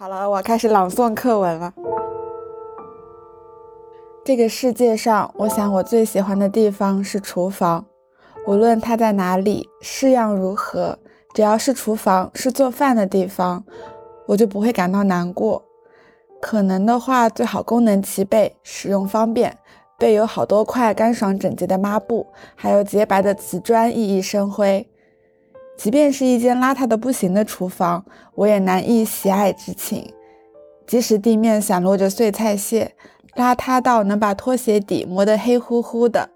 好了，我开始朗诵课文了。这个世界上，我想我最喜欢的地方是厨房。无论它在哪里，式样如何，只要是厨房，是做饭的地方，我就不会感到难过。可能的话，最好功能齐备，使用方便，备有好多块干爽整洁的抹布，还有洁白的瓷砖，熠熠生辉。即便是一间邋遢的不行的厨房，我也难抑喜爱之情。即使地面散落着碎菜屑，邋遢到能把拖鞋底磨得黑乎乎的，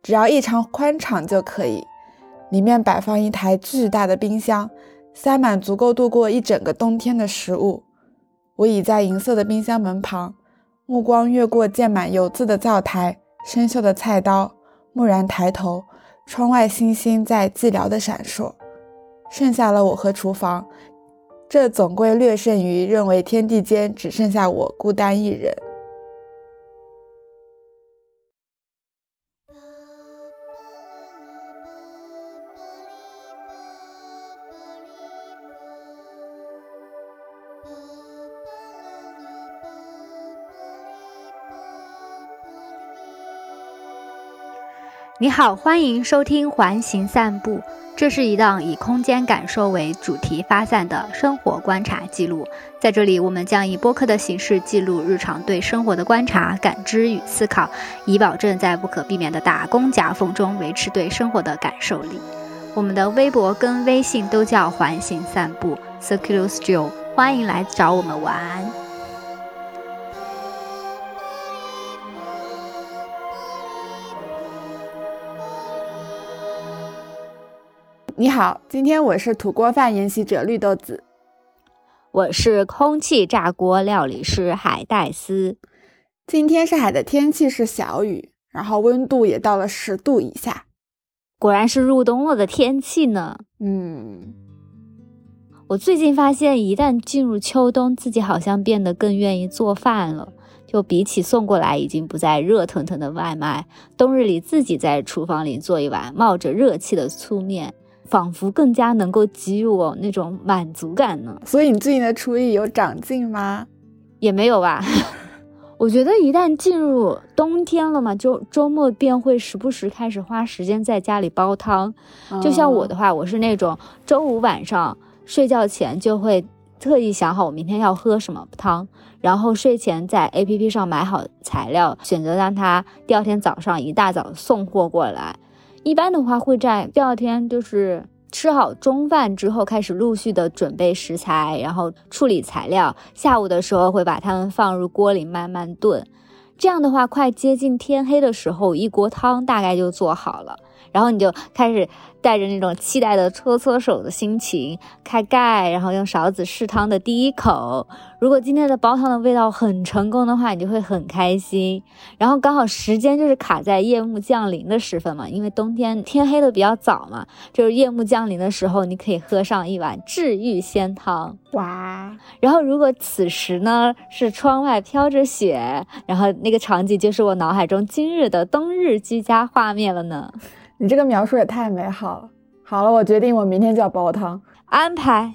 只要异常宽敞就可以。里面摆放一台巨大的冰箱，塞满足够度过一整个冬天的食物。我倚在银色的冰箱门旁，目光越过溅满油渍的灶台、生锈的菜刀，蓦然抬头，窗外星星在寂寥的闪烁。剩下了我和厨房，这总归略胜于认为天地间只剩下我孤单一人。你好，欢迎收听环形散步。这是一档以空间感受为主题发散的生活观察记录。在这里，我们将以播客的形式记录日常对生活的观察、感知与思考，以保证在不可避免的打工夹缝中维持对生活的感受力。我们的微博跟微信都叫环形散步 （Circulus Joe），欢迎来找我们玩。你好，今天我是土锅饭研习者绿豆子，我是空气炸锅料理师海带丝。今天上海的天气是小雨，然后温度也到了十度以下，果然是入冬了的天气呢。嗯，我最近发现，一旦进入秋冬，自己好像变得更愿意做饭了。就比起送过来已经不再热腾腾的外卖，冬日里自己在厨房里做一碗冒着热气的粗面。仿佛更加能够给予我那种满足感呢。所以你最近的厨艺有长进吗？也没有吧。我觉得一旦进入冬天了嘛，就周末便会时不时开始花时间在家里煲汤。就像我的话，我是那种周五晚上睡觉前就会特意想好我明天要喝什么汤，然后睡前在 A P P 上买好材料，选择让他第二天早上一大早送货过来。一般的话，会在第二天就是吃好中饭之后，开始陆续的准备食材，然后处理材料。下午的时候会把它们放入锅里慢慢炖。这样的话，快接近天黑的时候，一锅汤大概就做好了。然后你就开始带着那种期待的搓搓手的心情，开盖，然后用勺子试汤的第一口。如果今天的煲汤的味道很成功的话，你就会很开心。然后刚好时间就是卡在夜幕降临的时分嘛，因为冬天天黑的比较早嘛，就是夜幕降临的时候，你可以喝上一碗治愈鲜汤。哇！然后如果此时呢是窗外飘着雪，然后那个场景就是我脑海中今日的冬日居家画面了呢。你这个描述也太美好了。好了，我决定我明天就要煲汤，安排。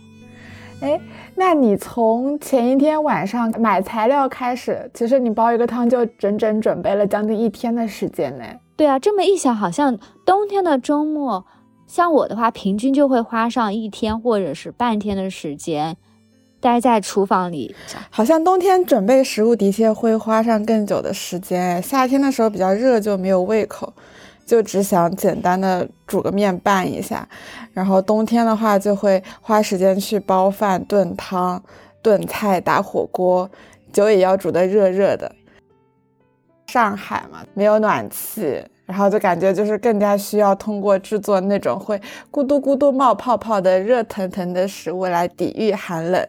哎，那你从前一天晚上买材料开始，其实你煲一个汤就整整准备了将近一天的时间呢。对啊，这么一想，好像冬天的周末，像我的话，平均就会花上一天或者是半天的时间待在厨房里。好像冬天准备食物的确会花上更久的时间，夏天的时候比较热就没有胃口。就只想简单的煮个面拌一下，然后冬天的话就会花时间去煲饭、炖汤、炖菜、打火锅，酒也要煮的热热的。上海嘛，没有暖气，然后就感觉就是更加需要通过制作那种会咕嘟咕嘟冒泡泡的热腾腾的食物来抵御寒冷。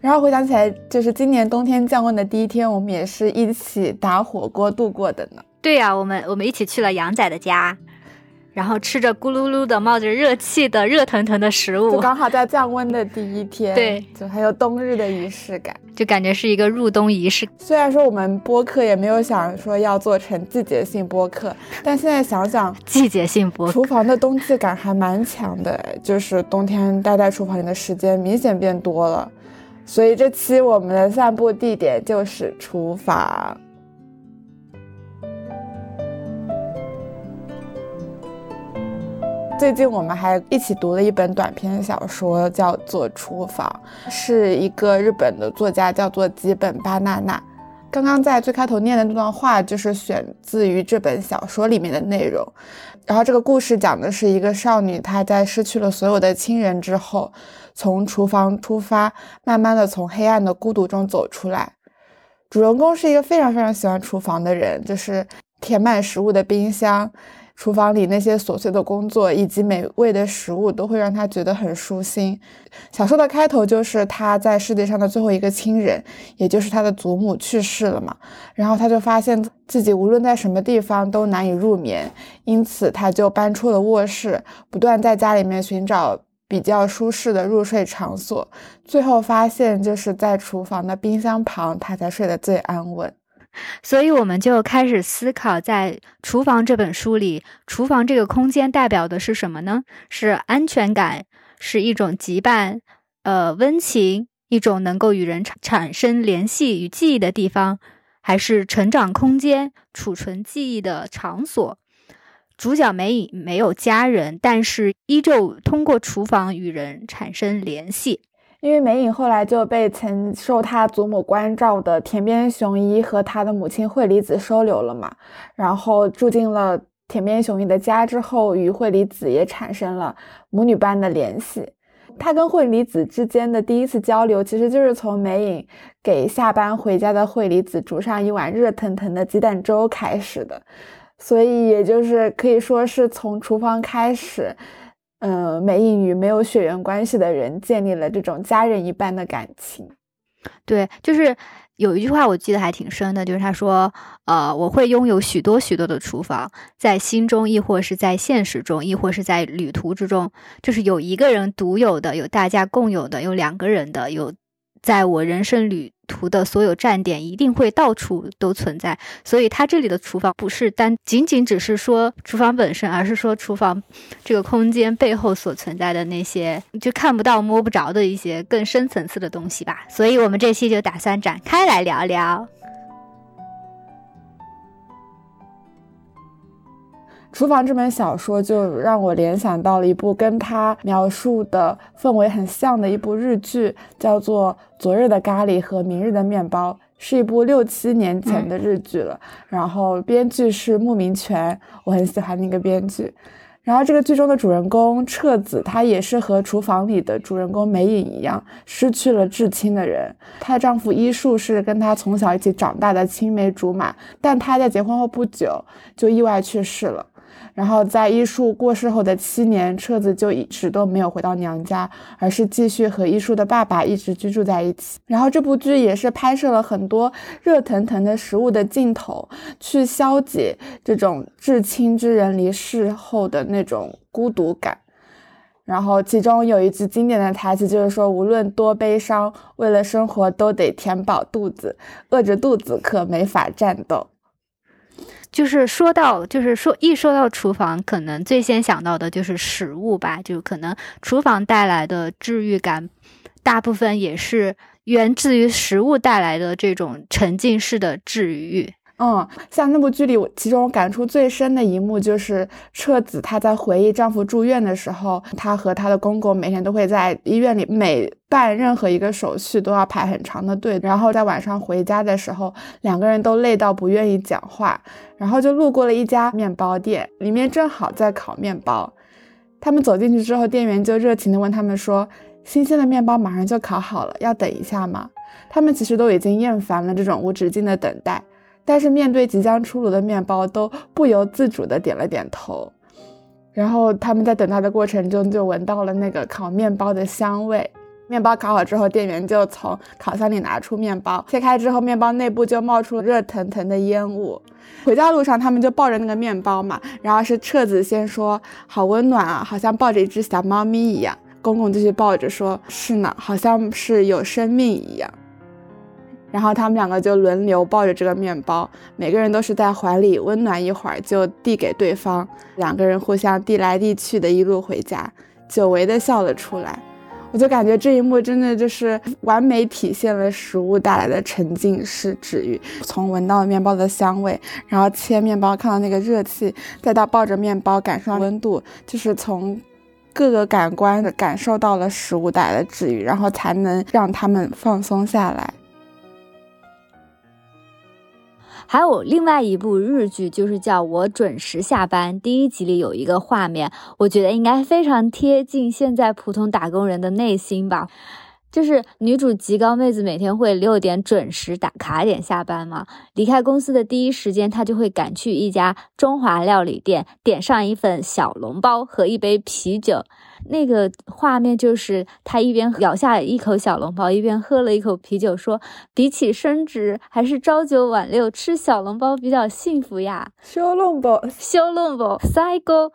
然后回想起来，就是今年冬天降温的第一天，我们也是一起打火锅度过的呢。对呀，我们我们一起去了杨仔的家，然后吃着咕噜噜的冒着热气的热腾腾的食物，就刚好在降温的第一天，对，就还有冬日的仪式感，就感觉是一个入冬仪式。虽然说我们播客也没有想说要做成季节性播客，但现在想想，季节性播，厨房的冬季感还蛮强的，就是冬天待在厨房里的时间明显变多了。所以这期我们的散步地点就是厨房。最近我们还一起读了一本短篇小说，叫做《厨房》，是一个日本的作家，叫做吉本巴娜娜。刚刚在最开头念的那段话，就是选自于这本小说里面的内容。然后这个故事讲的是一个少女，她在失去了所有的亲人之后，从厨房出发，慢慢的从黑暗的孤独中走出来。主人公是一个非常非常喜欢厨房的人，就是填满食物的冰箱。厨房里那些琐碎的工作以及美味的食物都会让他觉得很舒心。小说的开头就是他在世界上的最后一个亲人，也就是他的祖母去世了嘛，然后他就发现自己无论在什么地方都难以入眠，因此他就搬出了卧室，不断在家里面寻找比较舒适的入睡场所，最后发现就是在厨房的冰箱旁，他才睡得最安稳。所以我们就开始思考，在《厨房》这本书里，厨房这个空间代表的是什么呢？是安全感，是一种羁绊，呃，温情，一种能够与人产产生联系与记忆的地方，还是成长空间、储存记忆的场所？主角没没有家人，但是依旧通过厨房与人产生联系。因为美影后来就被曾受他祖母关照的田边雄一和他的母亲惠梨子收留了嘛，然后住进了田边雄一的家之后，与惠梨子也产生了母女般的联系。他跟惠梨子之间的第一次交流，其实就是从美影给下班回家的惠梨子煮上一碗热腾腾的鸡蛋粥开始的，所以也就是可以说是从厨房开始。呃，美影与没有血缘关系的人建立了这种家人一般的感情。对，就是有一句话我记得还挺深的，就是他说：“呃，我会拥有许多许多的厨房，在心中，亦或是在现实中，亦或是在旅途之中，就是有一个人独有的，有大家共有的，有两个人的，有。”在我人生旅途的所有站点，一定会到处都存在。所以，它这里的厨房不是单仅仅只是说厨房本身，而是说厨房这个空间背后所存在的那些就看不到、摸不着的一些更深层次的东西吧。所以，我们这期就打算展开来聊聊。厨房这本小说就让我联想到了一部跟他描述的氛围很像的一部日剧，叫做《昨日的咖喱和明日的面包》，是一部六七年前的日剧了。然后编剧是牧明泉，我很喜欢那个编剧。然后这个剧中的主人公彻子，她也是和厨房里的主人公美影一样，失去了至亲的人。她的丈夫医术是跟她从小一起长大的青梅竹马，但她在结婚后不久就意外去世了。然后在医术过世后的七年，彻子就一直都没有回到娘家，而是继续和医术的爸爸一直居住在一起。然后这部剧也是拍摄了很多热腾腾的食物的镜头，去消解这种至亲之人离世后的那种孤独感。然后其中有一句经典的台词就是说：“无论多悲伤，为了生活都得填饱肚子，饿着肚子可没法战斗。”就是说到，就是说一说到厨房，可能最先想到的就是食物吧。就可能厨房带来的治愈感，大部分也是源自于食物带来的这种沉浸式的治愈。嗯，像那部剧里，我其中感触最深的一幕就是彻子她在回忆丈夫住院的时候，她和她的公公每天都会在医院里每办任何一个手续都要排很长的队，然后在晚上回家的时候，两个人都累到不愿意讲话，然后就路过了一家面包店，里面正好在烤面包。他们走进去之后，店员就热情地问他们说：“新鲜的面包马上就烤好了，要等一下吗？”他们其实都已经厌烦了这种无止境的等待。但是面对即将出炉的面包，都不由自主地点了点头。然后他们在等待的过程中，就闻到了那个烤面包的香味。面包烤好之后，店员就从烤箱里拿出面包，切开之后，面包内部就冒出热腾腾的烟雾。回家路上，他们就抱着那个面包嘛，然后是彻子先说：“好温暖啊，好像抱着一只小猫咪一样。”公公继续抱着说：“是呢，好像是有生命一样。”然后他们两个就轮流抱着这个面包，每个人都是在怀里温暖一会儿，就递给对方。两个人互相递来递去的，一路回家，久违的笑了出来。我就感觉这一幕真的就是完美体现了食物带来的沉浸式治愈。从闻到面包的香味，然后切面包看到那个热气，再到抱着面包感受温度，就是从各个感官的感受到了食物带来的治愈，然后才能让他们放松下来。还有另外一部日剧，就是叫我准时下班。第一集里有一个画面，我觉得应该非常贴近现在普通打工人的内心吧。就是女主极高妹子每天会六点准时打卡点下班嘛，离开公司的第一时间，她就会赶去一家中华料理店，点上一份小笼包和一杯啤酒。那个画面就是她一边咬下一口小笼包，一边喝了一口啤酒，说：“比起升职，还是朝九晚六吃小笼包比较幸福呀。”小笼包，小笼包，赛高。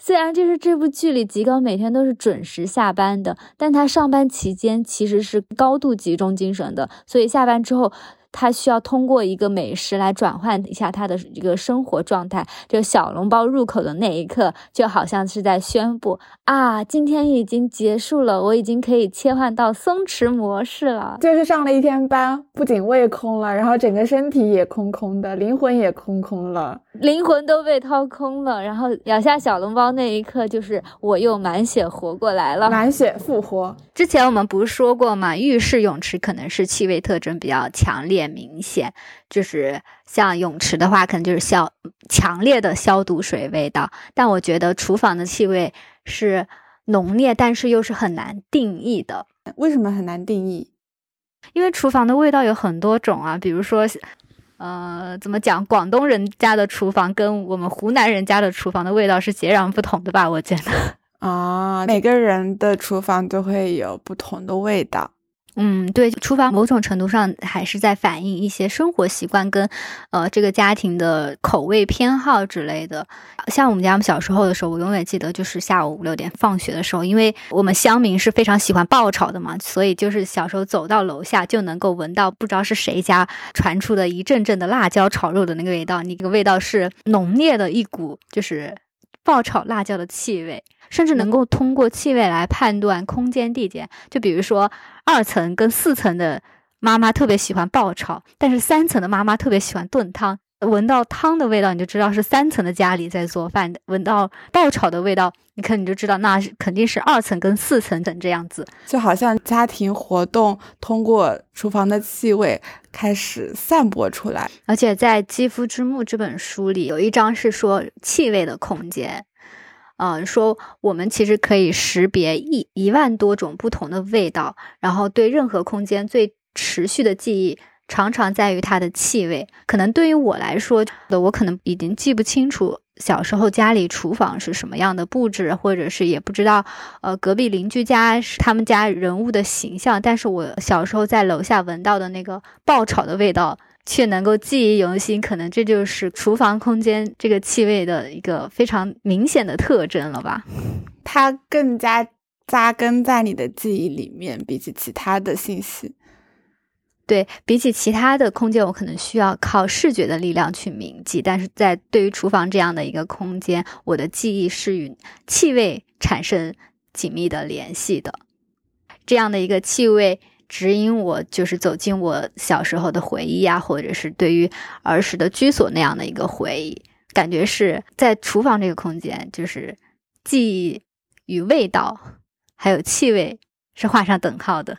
虽然就是这部剧里吉高每天都是准时下班的，但他上班期间其实是高度集中精神的，所以下班之后。他需要通过一个美食来转换一下他的一个生活状态。就小笼包入口的那一刻，就好像是在宣布啊，今天已经结束了，我已经可以切换到松弛模式了。就是上了一天班，不仅胃空了，然后整个身体也空空的，灵魂也空空了，灵魂都被掏空了。然后咬下小笼包那一刻，就是我又满血活过来了，满血复活。之前我们不是说过吗？浴室泳池可能是气味特征比较强烈。明显就是像泳池的话，可能就是消强烈的消毒水味道。但我觉得厨房的气味是浓烈，但是又是很难定义的。为什么很难定义？因为厨房的味道有很多种啊，比如说，呃，怎么讲？广东人家的厨房跟我们湖南人家的厨房的味道是截然不同的吧？我觉得啊，每个人的厨房都会有不同的味道。嗯，对，厨房某种程度上还是在反映一些生活习惯跟，呃，这个家庭的口味偏好之类的。像我们家小时候的时候，我永远记得，就是下午五六点放学的时候，因为我们乡民是非常喜欢爆炒的嘛，所以就是小时候走到楼下就能够闻到，不知道是谁家传出的一阵阵的辣椒炒肉的那个味道，那个味道是浓烈的一股，就是爆炒辣椒的气味。甚至能够通过气味来判断空间地点，就比如说二层跟四层的妈妈特别喜欢爆炒，但是三层的妈妈特别喜欢炖汤。闻到汤的味道，你就知道是三层的家里在做饭；闻到爆炒的味道，你看你就知道那肯定是二层跟四层等这样子。就好像家庭活动通过厨房的气味开始散播出来，而且在《肌肤之墓》这本书里有一章是说气味的空间。嗯，说我们其实可以识别一一万多种不同的味道，然后对任何空间最持续的记忆，常常在于它的气味。可能对于我来说，我可能已经记不清楚小时候家里厨房是什么样的布置，或者是也不知道，呃，隔壁邻居家是他们家人物的形象，但是我小时候在楼下闻到的那个爆炒的味道。却能够记忆犹新，可能这就是厨房空间这个气味的一个非常明显的特征了吧？它更加扎根在你的记忆里面，比起其他的信息。对比起其他的空间，我可能需要靠视觉的力量去铭记，但是在对于厨房这样的一个空间，我的记忆是与气味产生紧密的联系的。这样的一个气味。指引我就是走进我小时候的回忆啊，或者是对于儿时的居所那样的一个回忆，感觉是在厨房这个空间，就是记忆与味道还有气味是画上等号的。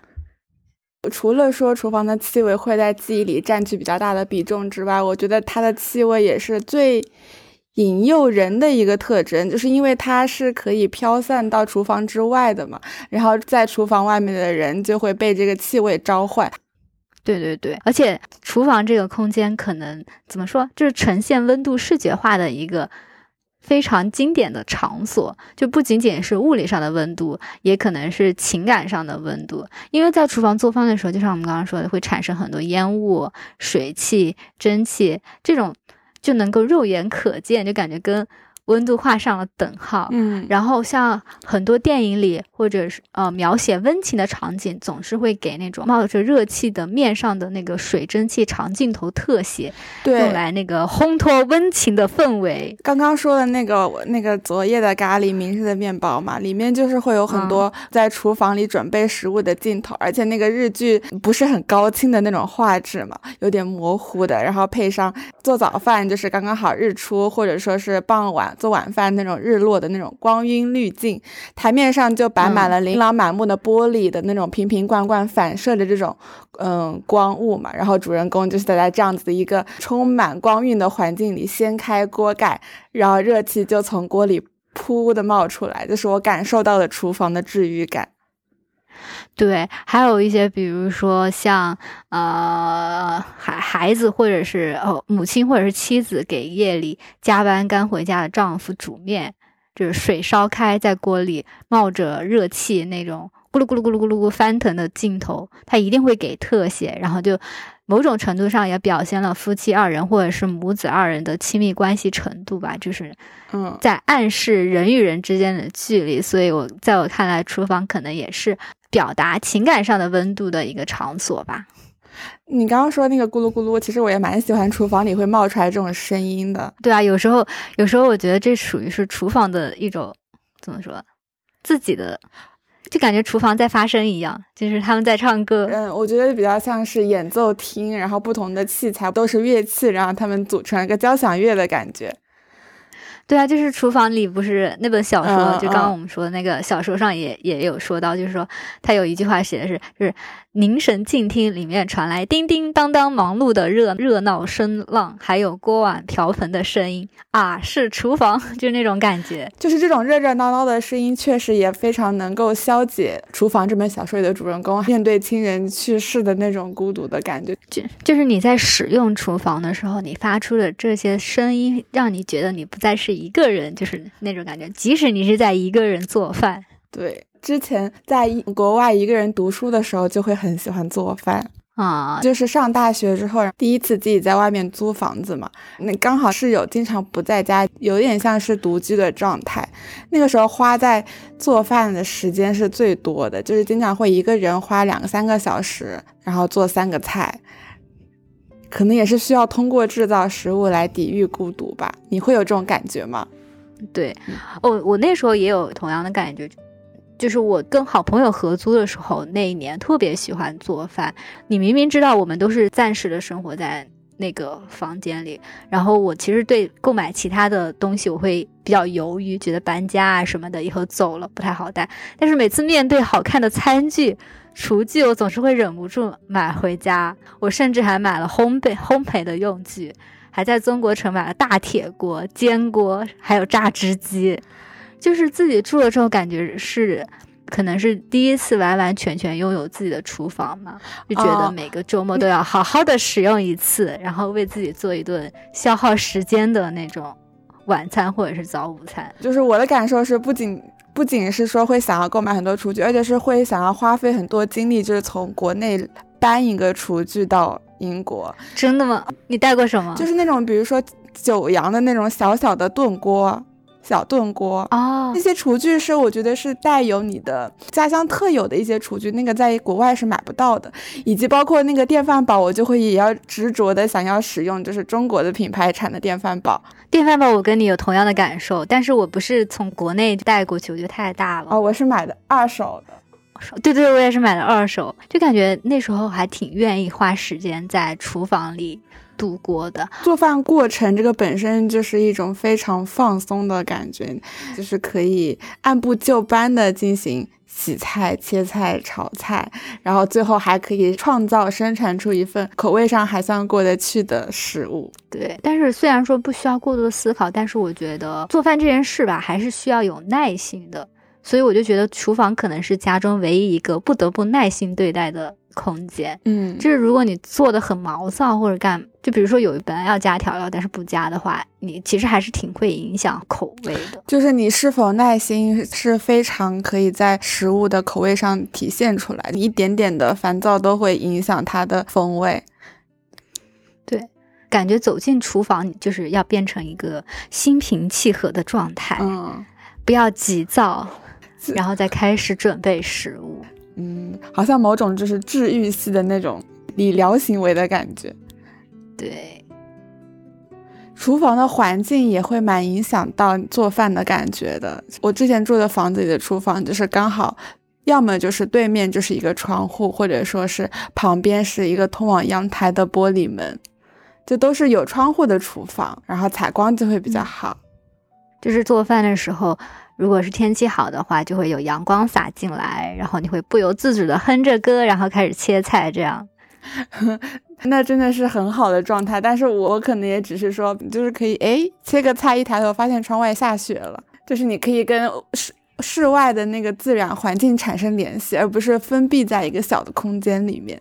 除了说厨房的气味会在记忆里占据比较大的比重之外，我觉得它的气味也是最。引诱人的一个特征，就是因为它是可以飘散到厨房之外的嘛，然后在厨房外面的人就会被这个气味召唤。对对对，而且厨房这个空间可能怎么说，就是呈现温度视觉化的一个非常经典的场所，就不仅仅是物理上的温度，也可能是情感上的温度。因为在厨房做饭的时候，就像我们刚刚说的，会产生很多烟雾、水汽、蒸汽这种。就能够肉眼可见，就感觉跟温度画上了等号。嗯，然后像很多电影里或者是呃描写温情的场景，总是会给那种冒着热气的面上的那个水蒸气长镜头特写，用对。来那个烘托温情的氛围。刚刚说的那个那个昨夜的咖喱，明日的面包嘛，里面就是会有很多在厨房里准备食物的镜头，而且那个日剧不是很高清的那种画质嘛，有点模糊的，然后配上做早饭就是刚刚好日出，或者说是傍晚做晚饭那种日落的那种光晕滤镜，台面上就摆满了琳琅满目的玻璃的那种瓶瓶罐罐反射的这种嗯光雾嘛，然后主人公就是在这样子的一个充满光晕的环境里掀开锅盖，然后热气就从锅里噗的冒出来，就是我感受到了厨房的治愈感。对，还有一些，比如说像呃孩孩子或者是哦母亲或者是妻子给夜里加班刚回家的丈夫煮面，就是水烧开在锅里冒着热气那种咕噜咕噜咕噜咕噜咕翻腾的镜头，他一定会给特写，然后就某种程度上也表现了夫妻二人或者是母子二人的亲密关系程度吧，就是嗯，在暗示人与人之间的距离，所以我在我看来，厨房可能也是表达情感上的温度的一个场所吧。你刚刚说那个咕噜咕噜，其实我也蛮喜欢厨房里会冒出来这种声音的。对啊，有时候有时候我觉得这属于是厨房的一种怎么说，自己的，就感觉厨房在发声一样，就是他们在唱歌。嗯，我觉得比较像是演奏厅，然后不同的器材都是乐器，然后他们组成一个交响乐的感觉。对啊，就是厨房里不是那本小说，嗯就刚刚嗯我们说的那个小说上也也有说到，就是说他有一句话写的是，就是凝神静听，里面传来叮叮当当忙碌的热热闹声浪，还有锅碗瓢盆的声音啊，是厨房，就是那种感觉。就是这种热热闹闹的声音，确实也非常能够消解《厨房》这本小说里的主人公面对亲人去世的那种孤独的感觉。就就是你在使用厨房的时候，你发出的这些声音，让你觉得你不再是一个人，就是那种感觉。即使你是在一个人做饭，对，之前在一国外一个人读书的时候，就会很喜欢做饭。啊，就是上大学之后，第一次自己在外面租房子嘛，那刚好室友经常不在家，有点像是独居的状态。那个时候花在做饭的时间是最多的，就是经常会一个人花两三个小时，然后做三个菜。可能也是需要通过制造食物来抵御孤独吧？你会有这种感觉吗？对，哦，我那时候也有同样的感觉，就是我跟好朋友合租的时候，那一年特别喜欢做饭。你明明知道我们都是暂时的生活在那个房间里，然后我其实对购买其他的东西我会比较犹豫，觉得搬家啊什么的以后走了不太好带。但是每次面对好看的餐具、厨具，我总是会忍不住买回家。我甚至还买了烘焙烘焙的用具。还在中国城买了大铁锅、煎锅，还有榨汁机，就是自己住了之后，感觉是可能是第一次完完全全拥有自己的厨房嘛，就觉得哦每个周末都要好好的使用一次，然后为自己做一顿消耗时间的那种晚餐或者是早午餐。就是我的感受是，不仅不仅是说会想要购买很多厨具，而且是会想要花费很多精力，就是从国内搬一个厨具到英国，真的吗？你带过什么？就是那种比如说九阳的那种小小的炖锅。小炖锅哦那，些厨具是我觉得是带有你的家乡特有的一些厨具，那个在国外是买不到的，以及包括那个电饭煲，我就会也要执着的想要使用就是中国的品牌产的电饭煲。电饭煲我跟你有同样的感受，但是我不是从国内带过去，我觉得太大了。哦，我是买的二手的。对对，我也是买的二手，就感觉那时候还挺愿意花时间在厨房里度过的。做饭过程这个本身就是一种非常放松的感觉，就是可以按部就班的进行洗菜、切菜、炒菜，然后最后还可以创造生产出一份口味上还算过得去的食物。对，但是虽然说不需要过多的思考，但是我觉得做饭这件事吧，还是需要有耐心的。所以我就觉得厨房可能是家中唯一一个不得不耐心对待的空间。嗯，就是如果你做的很毛躁或者干，就比如说有本来要加调料，但是不加的话，你其实还是挺会影响口味的。就是你是否耐心是非常可以在食物的口味上体现出来，你一点点的烦躁都会影响它的风味。对感觉走进厨房就是要变成一个心平气和的状态，嗯，不要急躁，然后再开始准备食物。好像某种就是治愈系的那种理疗行为的感觉。对，厨房的环境也会蛮影响到做饭的感觉的。我之前住的房子里的厨房就是刚好。要么就是对面就是一个窗户，或者说是旁边是一个通往阳台的玻璃门，这都是有窗户的厨房，然后采光就会比较好。就是做饭的时候，如果是天气好的话，就会有阳光洒进来，然后你会不由自主的哼着歌，然后开始切菜，这样，那真的是很好的状态。但是我可能也只是说，就是可以哎切个菜，一抬头发现窗外下雪了，就是你可以跟室。室外的那个自然环境产生联系，而不是封闭在一个小的空间里面。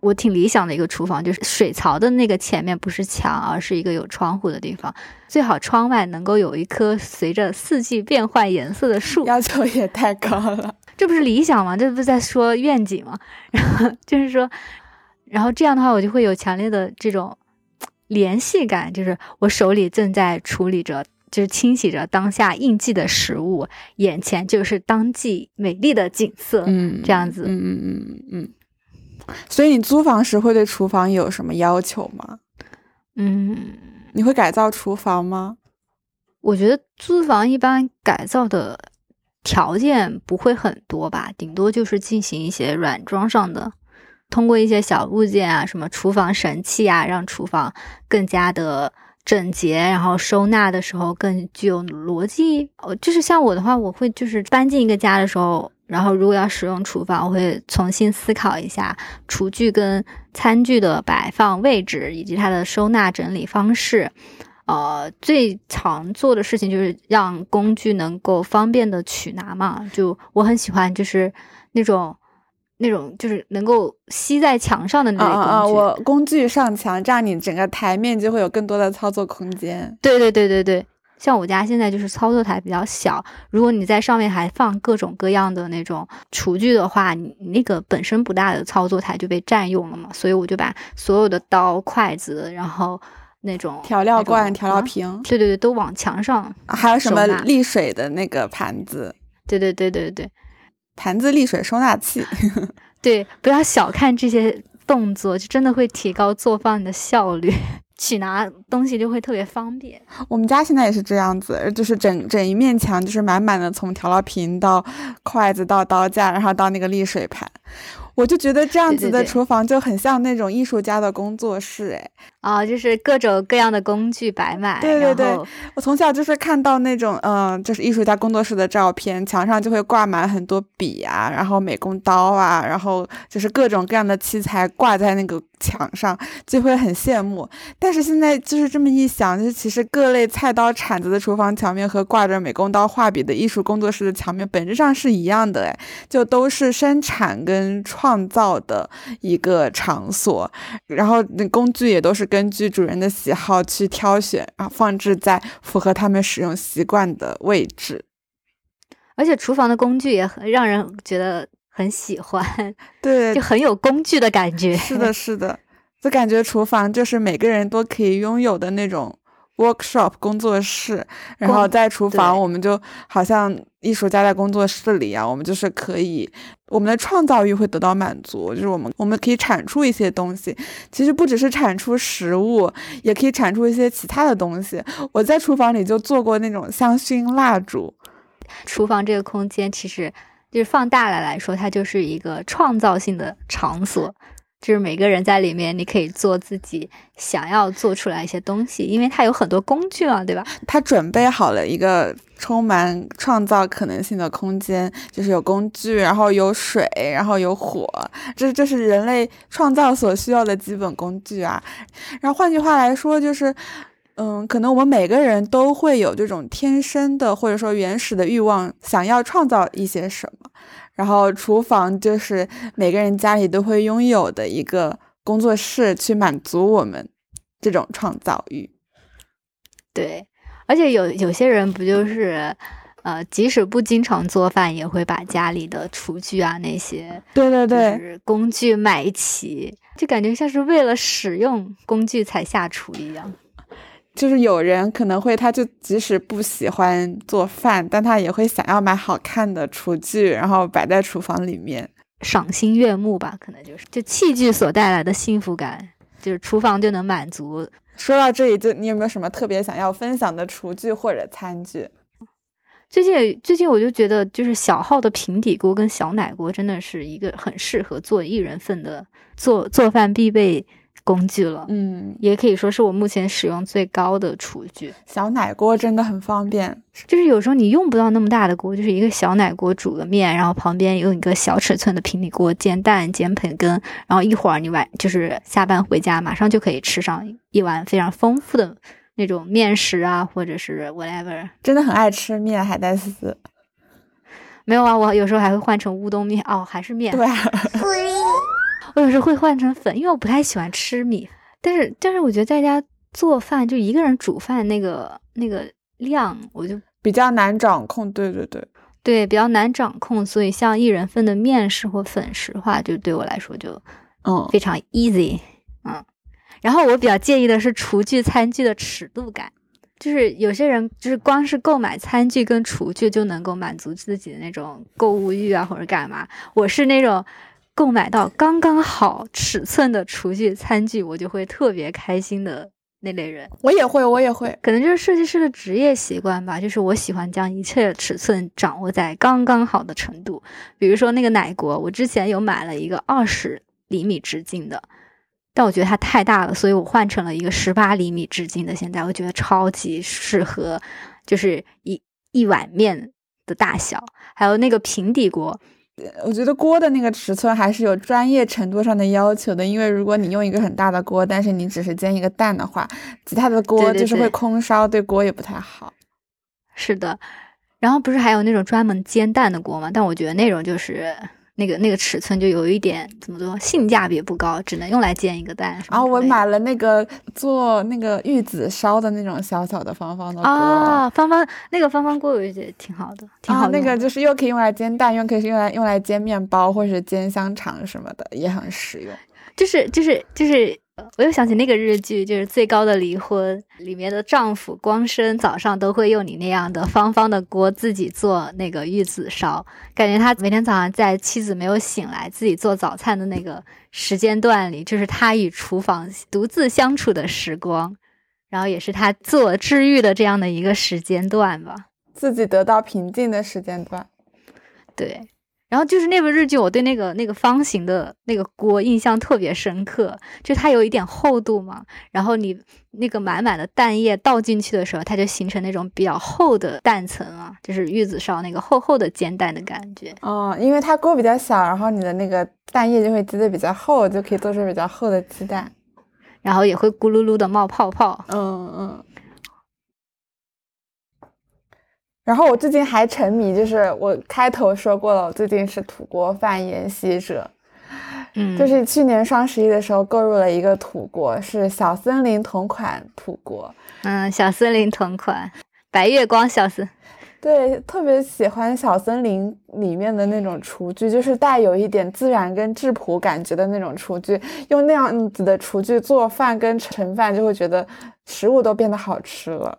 我挺理想的一个厨房，就是水槽的那个前面不是墙，而是一个有窗户的地方。最好窗外能够有一棵随着四季变换颜色的树。要求也太高了，这不是理想吗？这不是在说愿景吗？然后就是说，然后这样的话，我就会有强烈的这种联系感，就是我手里正在处理着。就是清洗着当下应季的食物，眼前就是当季美丽的景色，嗯，这样子，嗯嗯嗯嗯嗯。所以你租房时会对厨房有什么要求吗？嗯，你会改造厨房吗？我觉得租房一般改造的条件不会很多吧，顶多就是进行一些软装上的，通过一些小物件啊，什么厨房神器啊，让厨房更加的。整洁，然后收纳的时候更具有逻辑。哦，就是像我的话，我会就是搬进一个家的时候，然后如果要使用厨房，我会重新思考一下厨具跟餐具的摆放位置以及它的收纳整理方式。呃，最常做的事情就是让工具能够方便的取拿嘛。就我很喜欢，就是那种。那种就是能够吸在墙上的那种工具，我工具上墙，这样你整个台面就会有更多的操作空间。对对对对对，像我家现在就是操作台比较小，如果你在上面还放各种各样的那种厨具的话，你那个本身不大的操作台就被占用了嘛。所以我就把所有的刀、筷子，然后那种调料罐、调料瓶，对对对，都往墙上。还有什么沥水的那个盘子？对对对对对。盘子沥水收纳器，对，不要小看这些动作，就真的会提高做饭的效率，取拿东西就会特别方便。我们家现在也是这样子，就是整整一面墙就是满满的，从调料瓶到筷子到刀架，然后到那个沥水盘。我就觉得这样子的厨房就很像那种艺术家的工作室，哎，啊，就是各种各样的工具摆满。对对对，我从小就是看到那种，嗯，就是艺术家工作室的照片，墙上就会挂满很多笔啊，然后美工刀啊，然后就是各种各样的器材挂在那个墙上，就会很羡慕。但是现在就是这么一想，就其实各类菜刀铲子的厨房墙面和挂着美工刀画笔的艺术工作室的墙面本质上是一样的，哎，就都是生产跟创。造的一个场所，然后工具也都是根据主人的喜好去挑选，然后放置在符合他们使用习惯的位置。而且厨房的工具也很让人觉得很喜欢，对，就很有工具的感觉。是的，是的，就感觉厨房就是每个人都可以拥有的那种。workshop 工作室，然后在厨房，我们就好像艺术家在工作室里一样，我们就是可以，我们的创造欲会得到满足，就是我们我们可以产出一些东西，其实不只是产出食物，也可以产出一些其他的东西。我在厨房里就做过那种香薰蜡烛。厨房这个空间其实就是放大了来说，它就是一个创造性的场所。就是每个人在里面，你可以做自己想要做出来一些东西，因为它有很多工具嘛，对吧？它准备好了一个充满创造可能性的空间，就是有工具，然后有水，然后有火，这这是人类创造所需要的基本工具啊。然后换句话来说，就是，嗯，可能我们每个人都会有这种天生的或者说原始的欲望，想要创造一些什么。然后厨房就是每个人家里都会拥有的一个工作室，去满足我们这种创造欲。对，而且有有些人不就是，呃，即使不经常做饭，也会把家里的厨具啊那些，对对对，工具买齐，就感觉像是为了使用工具才下厨一样。就是有人可能会，他就即使不喜欢做饭，但他也会想要买好看的厨具，然后摆在厨房里面，赏心悦目吧？可能就是，就器具所带来的幸福感，就是厨房就能满足。说到这里，就你有没有什么特别想要分享的厨具或者餐具？最近最近我就觉得，就是小号的平底锅跟小奶锅真的是一个很适合做一人份的做做饭必备。工具了，嗯，也可以说是我目前使用最高的厨具。小奶锅真的很方便，就是有时候你用不到那么大的锅，就是一个小奶锅煮个面，然后旁边用一个小尺寸的平底锅煎蛋、煎培根，然后一会儿你晚就是下班回家，马上就可以吃上一碗非常丰富的那种面食啊，或者是 whatever。真的很爱吃面，海带丝。没有啊，我有时候还会换成乌冬面哦，还是面。对。我有时候会换成粉，因为我不太喜欢吃米。但是，但是我觉得在家做饭，就一个人煮饭那个那个量，我就比较难掌控。对对对，对比较难掌控。所以，像一人份的面食或粉食的话，就对我来说就嗯非常 easy。嗯，然后我比较介意的是厨具餐具的尺度感，就是有些人就是光是购买餐具跟厨具就能够满足自己的那种购物欲啊，或者干嘛。我是那种。购买到刚刚好尺寸的厨具餐具，我就会特别开心的那类人。我也会，我也会，可能就是设计师的职业习惯吧。就是我喜欢将一切尺寸掌握在刚刚好的程度。比如说那个奶锅，我之前有买了一个二十厘米直径的，但我觉得它太大了，所以我换成了一个十八厘米直径的。现在我觉得超级适合，就是一一碗面的大小。还有那个平底锅。我觉得锅的那个尺寸还是有专业程度上的要求的，因为如果你用一个很大的锅，但是你只是煎一个蛋的话，其他的锅就是会空烧，对锅也不太好。是的，然后不是还有那种专门煎蛋的锅吗？但我觉得那种就是。那个那个尺寸就有一点怎么说，性价比不高，只能用来煎一个蛋。然后我买了那个做那个玉子烧的那种小小的方方的锅啊，方方那个方方锅我觉得挺好的，挺好。那个就是又可以用来煎蛋，又可以用来用来煎面包或者是煎香肠什么的，也很实用。就是就是就是。我又想起那个日剧，就是《最高的离婚》里面的丈夫光生早上都会用你那样的方方的锅自己做那个玉子烧，感觉他每天早上在妻子没有醒来自己做早餐的那个时间段里，就是他与厨房独自相处的时光，然后也是他自我治愈的这样的一个时间段吧，自己得到平静的时间段，对。然后就是那部日剧，我对那个那个方形的那个锅印象特别深刻，就它有一点厚度嘛。然后你那个满满的蛋液倒进去的时候，它就形成那种比较厚的蛋层啊，就是玉子烧那个厚厚的煎蛋的感觉。哦，因为它锅比较小，然后你的那个蛋液就会积得比较厚，就可以做出比较厚的鸡蛋，然后也会咕噜噜的冒泡泡。嗯嗯。然后我最近还沉迷，就是我开头说过了，我最近是土锅饭研习者，嗯，就是去年双十一的时候购入了一个土锅，是小森林同款土锅，嗯，小森林同款，白月光小森，对，特别喜欢小森林里面的那种厨具，就是带有一点自然跟质朴感觉的那种厨具，用那样子的厨具做饭跟盛饭，就会觉得食物都变得好吃了，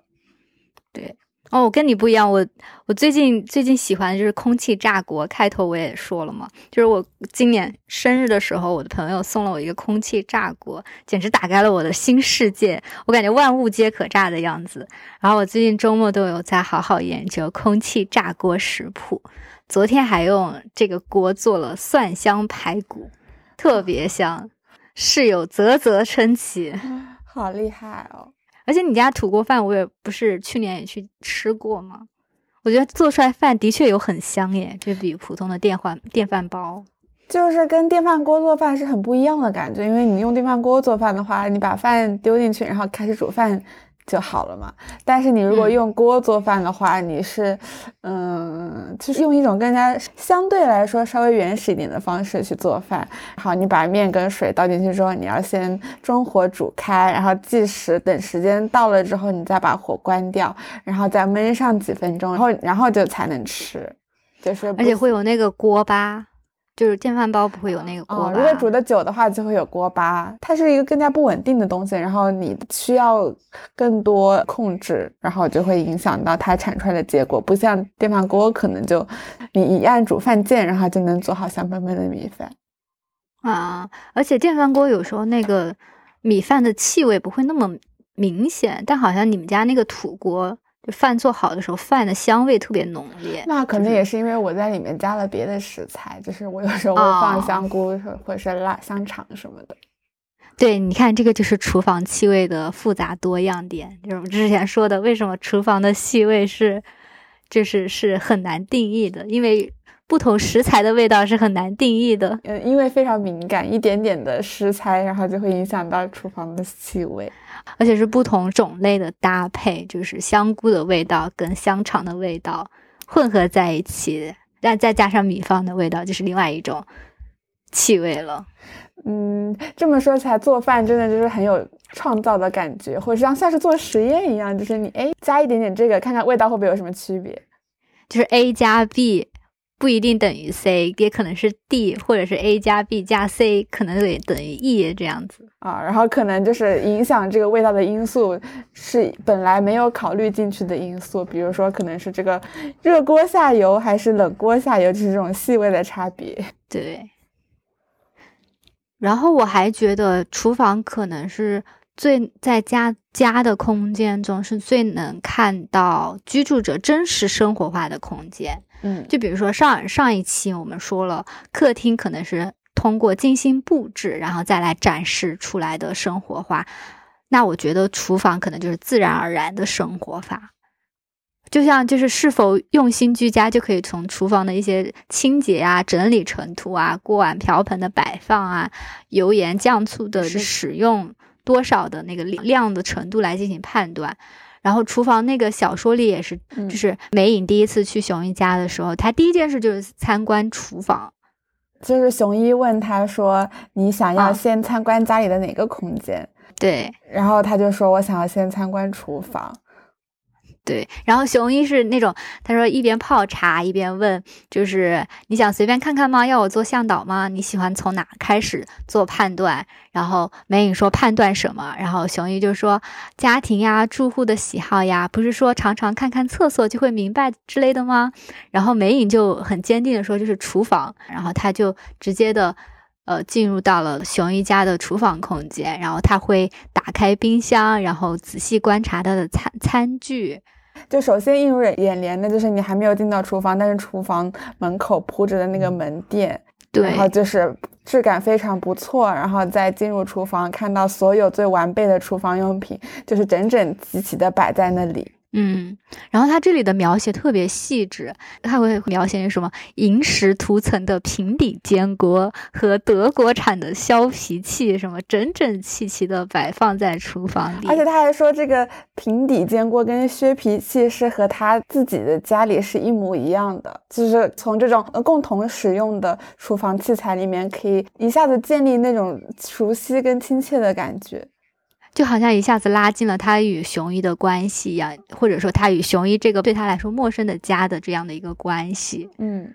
对。哦，我跟你不一样，我我最近最近喜欢的就是空气炸锅。开头我也说了嘛，就是我今年生日的时候，我的朋友送了我一个空气炸锅，简直打开了我的新世界。我感觉万物皆可炸的样子。然后我最近周末都有在好好研究空气炸锅食谱，昨天还用这个锅做了蒜香排骨，特别香，室友啧啧称奇，好厉害哦。而且你家土锅饭，我也不是去年也去吃过吗？我觉得做出来饭的确有很香耶，就比普通的电饭电饭煲，就是跟电饭锅做饭是很不一样的感觉。因为你用电饭锅做饭的话，你把饭丢进去，然后开始煮饭，就好了嘛。但是你如果用锅做饭的话，你是，嗯，就是用一种更加相对来说稍微原始一点的方式去做饭。好，你把面跟水倒进去之后，你要先中火煮开，然后计时，等时间到了之后，你再把火关掉，然后再焖上几分钟，然后然后就才能吃。就是，而且会有那个锅巴。就是电饭煲不会有那个锅巴，如果煮的久的话就会有锅巴，它是一个更加不稳定的东西，然后你需要更多控制，然后就会影响到它产出来的结果。不像电饭锅，可能就你一按煮饭键，然后就能做好香喷喷的米饭。啊，而且电饭锅有时候那个米饭的气味不会那么明显，但好像你们家那个土锅。就饭做好的时候，饭的香味特别浓烈。那可能也是因为我在里面加了别的食材，就是我有时候会放香菇或者是辣香肠什么的。对，你看这个就是厨房气味的复杂多样点，就是我们之前说的，为什么厨房的气味是，就是是很难定义的，因为不同食材的味道是很难定义的。嗯，因为非常敏感，一点点的食材，然后就会影响到厨房的气味。而且是不同种类的搭配，就是香菇的味道跟香肠的味道混合在一起，但再加上米饭的味道，就是另外一种气味了。嗯，这么说起来，做饭真的就是很有创造的感觉，或者像像是做实验一样，就是你哎加一点点这个，看看味道会不会有什么区别，就是 A 加 B。不一定等于 C，也可能是 D，或者是 A 加 B 加 C，可能得等于 E 这样子啊。然后可能就是影响这个味道的因素是本来没有考虑进去的因素，比如说可能是这个热锅下油还是冷锅下油，就是这种细微的差别。对。然后我还觉得厨房可能是最在家家的空间中是最能看到居住者真实生活化的空间。嗯，就比如说上上一期我们说了，客厅可能是通过精心布置，然后再来展示出来的生活化。那我觉得厨房可能就是自然而然的生活法。就像就是是否用心居家，就可以从厨房的一些清洁啊、整理尘土啊、锅碗瓢盆的摆放啊、油盐酱醋的使用多少的那个量的程度来进行判断。然后厨房那个小说里也是，就是美影第一次去熊一家的时候，他第一件事就是参观厨房。就是熊一问他说：“你想要先参观家里的哪个空间？”对，然后他就说：“我想要先参观厨房。”对，然后熊一是那种，他说一边泡茶一边问，就是你想随便看看吗？要我做向导吗？你喜欢从哪开始做判断？然后美影说判断什么？然后熊一就说家庭呀，住户的喜好呀，不是说常常看看厕所就会明白之类的吗？然后美影就很坚定的说就是厨房，然后他就直接的呃进入到了熊一家的厨房空间，然后他会打开冰箱，然后仔细观察他的餐餐具。就首先映入眼帘的就是你还没有进到厨房，但是厨房门口铺着的那个门垫，对，然后就是质感非常不错，然后再进入厨房看到所有最完备的厨房用品，就是整整齐齐的摆在那里。嗯，然后它这里的描写特别细致，它会描写什么银石涂层的平底煎锅和德国产的削皮器，什么整整齐齐的摆放在厨房里。而且他还说，这个平底煎锅跟削皮器是和他自己的家里是一模一样的，就是从这种共同使用的厨房器材里面，可以一下子建立那种熟悉跟亲切的感觉。就好像一下子拉近了他与熊一的关系一样，或者说他与熊一这个对他来说陌生的家的这样的一个关系。嗯，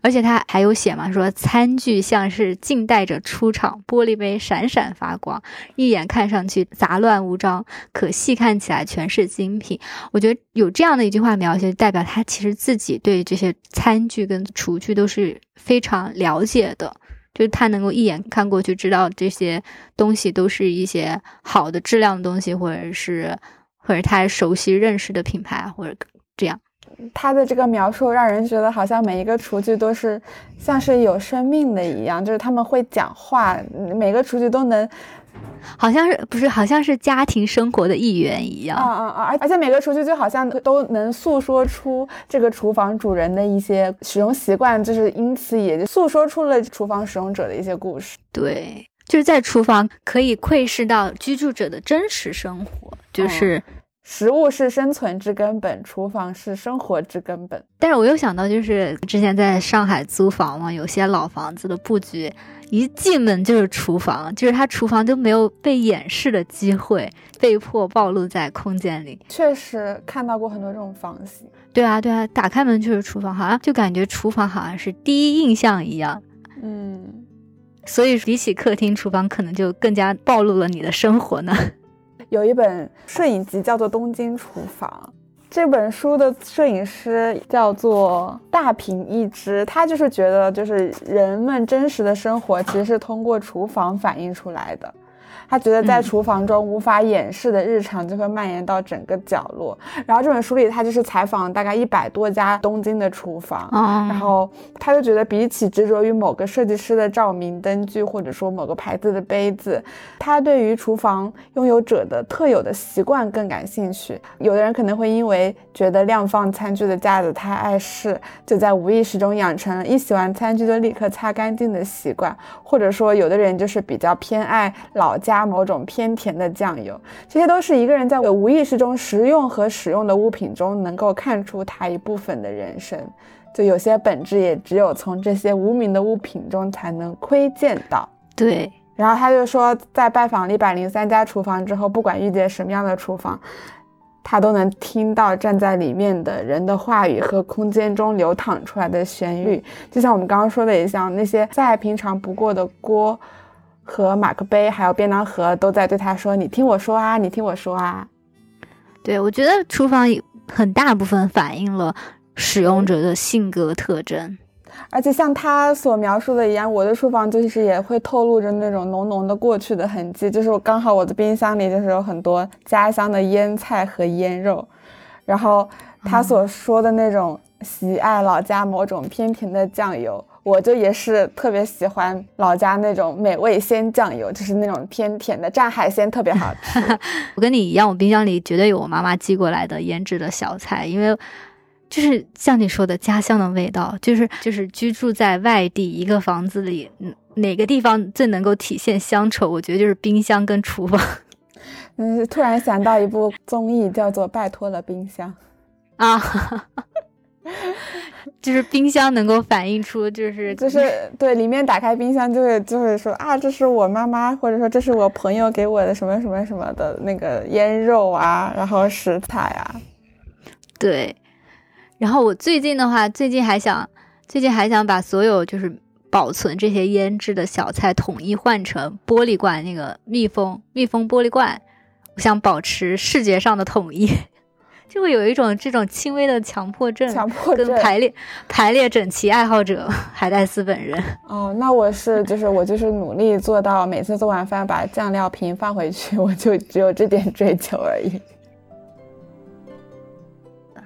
而且他还有写嘛，说餐具像是静待着出场，玻璃杯闪闪发光，一眼看上去杂乱无章，可细看起来全是精品。我觉得有这样的一句话描写，代表他其实自己对这些餐具跟厨具都是非常了解的。就是他能够一眼看过去，知道这些东西都是一些好的质量的东西，或者是或者他熟悉认识的品牌，或者这样。他的这个描述让人觉得好像每一个厨具都是像是有生命的一样，就是他们会讲话，每个厨具都能。好像是不是？好像是家庭生活的一员一样。啊啊啊！而而且每个厨具就好像都能诉说出这个厨房主人的一些使用习惯，就是因此也就诉说出了厨房使用者的一些故事。对，就是在厨房可以窥视到居住者的真实生活。就是食物是生存之根本，厨房是生活之根本。但是我又想到，就是之前在上海租房嘛，有些老房子的布局。一进门就是厨房，就是他厨房都没有被掩饰的机会，被迫暴露在空间里。确实看到过很多这种房型。对啊，对啊，打开门就是厨房，好像就感觉厨房好像是第一印象一样。嗯，所以比起客厅，厨房可能就更加暴露了你的生活呢。有一本摄影集叫做《东京厨房》。这本书的摄影师叫做大平一之，他就是觉得，就是人们真实的生活其实是通过厨房反映出来的。他觉得在厨房中无法掩饰的日常就会蔓延到整个角落。然后这本书里，他就是采访大概一百多家东京的厨房，然后他就觉得比起执着于某个设计师的照明灯具，或者说某个牌子的杯子，他对于厨房拥有者的特有的习惯更感兴趣。有的人可能会因为觉得晾放餐具的架子太碍事，就在无意识中养成了一洗完餐具就立刻擦干净的习惯，或者说有的人就是比较偏爱老家。某种偏甜的酱油，这些都是一个人在无意识中食用和使用的物品中能够看出他一部分的人生。就有些本质也只有从这些无名的物品中才能窥见到。对，然后他就说，在拜访了一百零三家厨房之后，不管遇见什么样的厨房，他都能听到站在里面的人的话语和空间中流淌出来的旋律。就像我们刚刚说的，也像那些再平常不过的锅。和马克杯还有便当盒都在对他说：“你听我说啊，你听我说啊。”对我觉得厨房很大部分反映了使用者的性格特征，而且像他所描述的一样，我的厨房就是也会透露着那种浓浓的过去的痕迹。就是我刚好我的冰箱里就是有很多家乡的腌菜和腌肉，然后他所说的那种喜爱老家某种偏甜的酱油。我就也是特别喜欢老家那种美味鲜酱油，就是那种偏甜的，蘸海鲜特别好吃。我跟你一样，我冰箱里绝对有我妈妈寄过来的腌制的小菜，因为就是像你说的家乡的味道，就是就是居住在外地一个房子里，哪个地方最能够体现乡愁？我觉得就是冰箱跟厨房。嗯，突然想到一部综艺，叫做《拜托了冰箱》啊。就是冰箱能够反映出，就是就是 对，里面打开冰箱就会就会说啊，这是我妈妈，或者说这是我朋友给我的什么什么什么的那个腌肉啊，然后食材啊，对。然后我最近的话，最近还想，最近还想把所有就是保存这些腌制的小菜统一换成玻璃罐，那个密封密封玻璃罐，我想保持视觉上的统一。就会有一种这种轻微的强迫症，强迫症排列排列整齐爱好者海带丝本人。哦，那我是就是我就是努力做到每次做完饭把酱料瓶放回去，我就只有这点追求而已。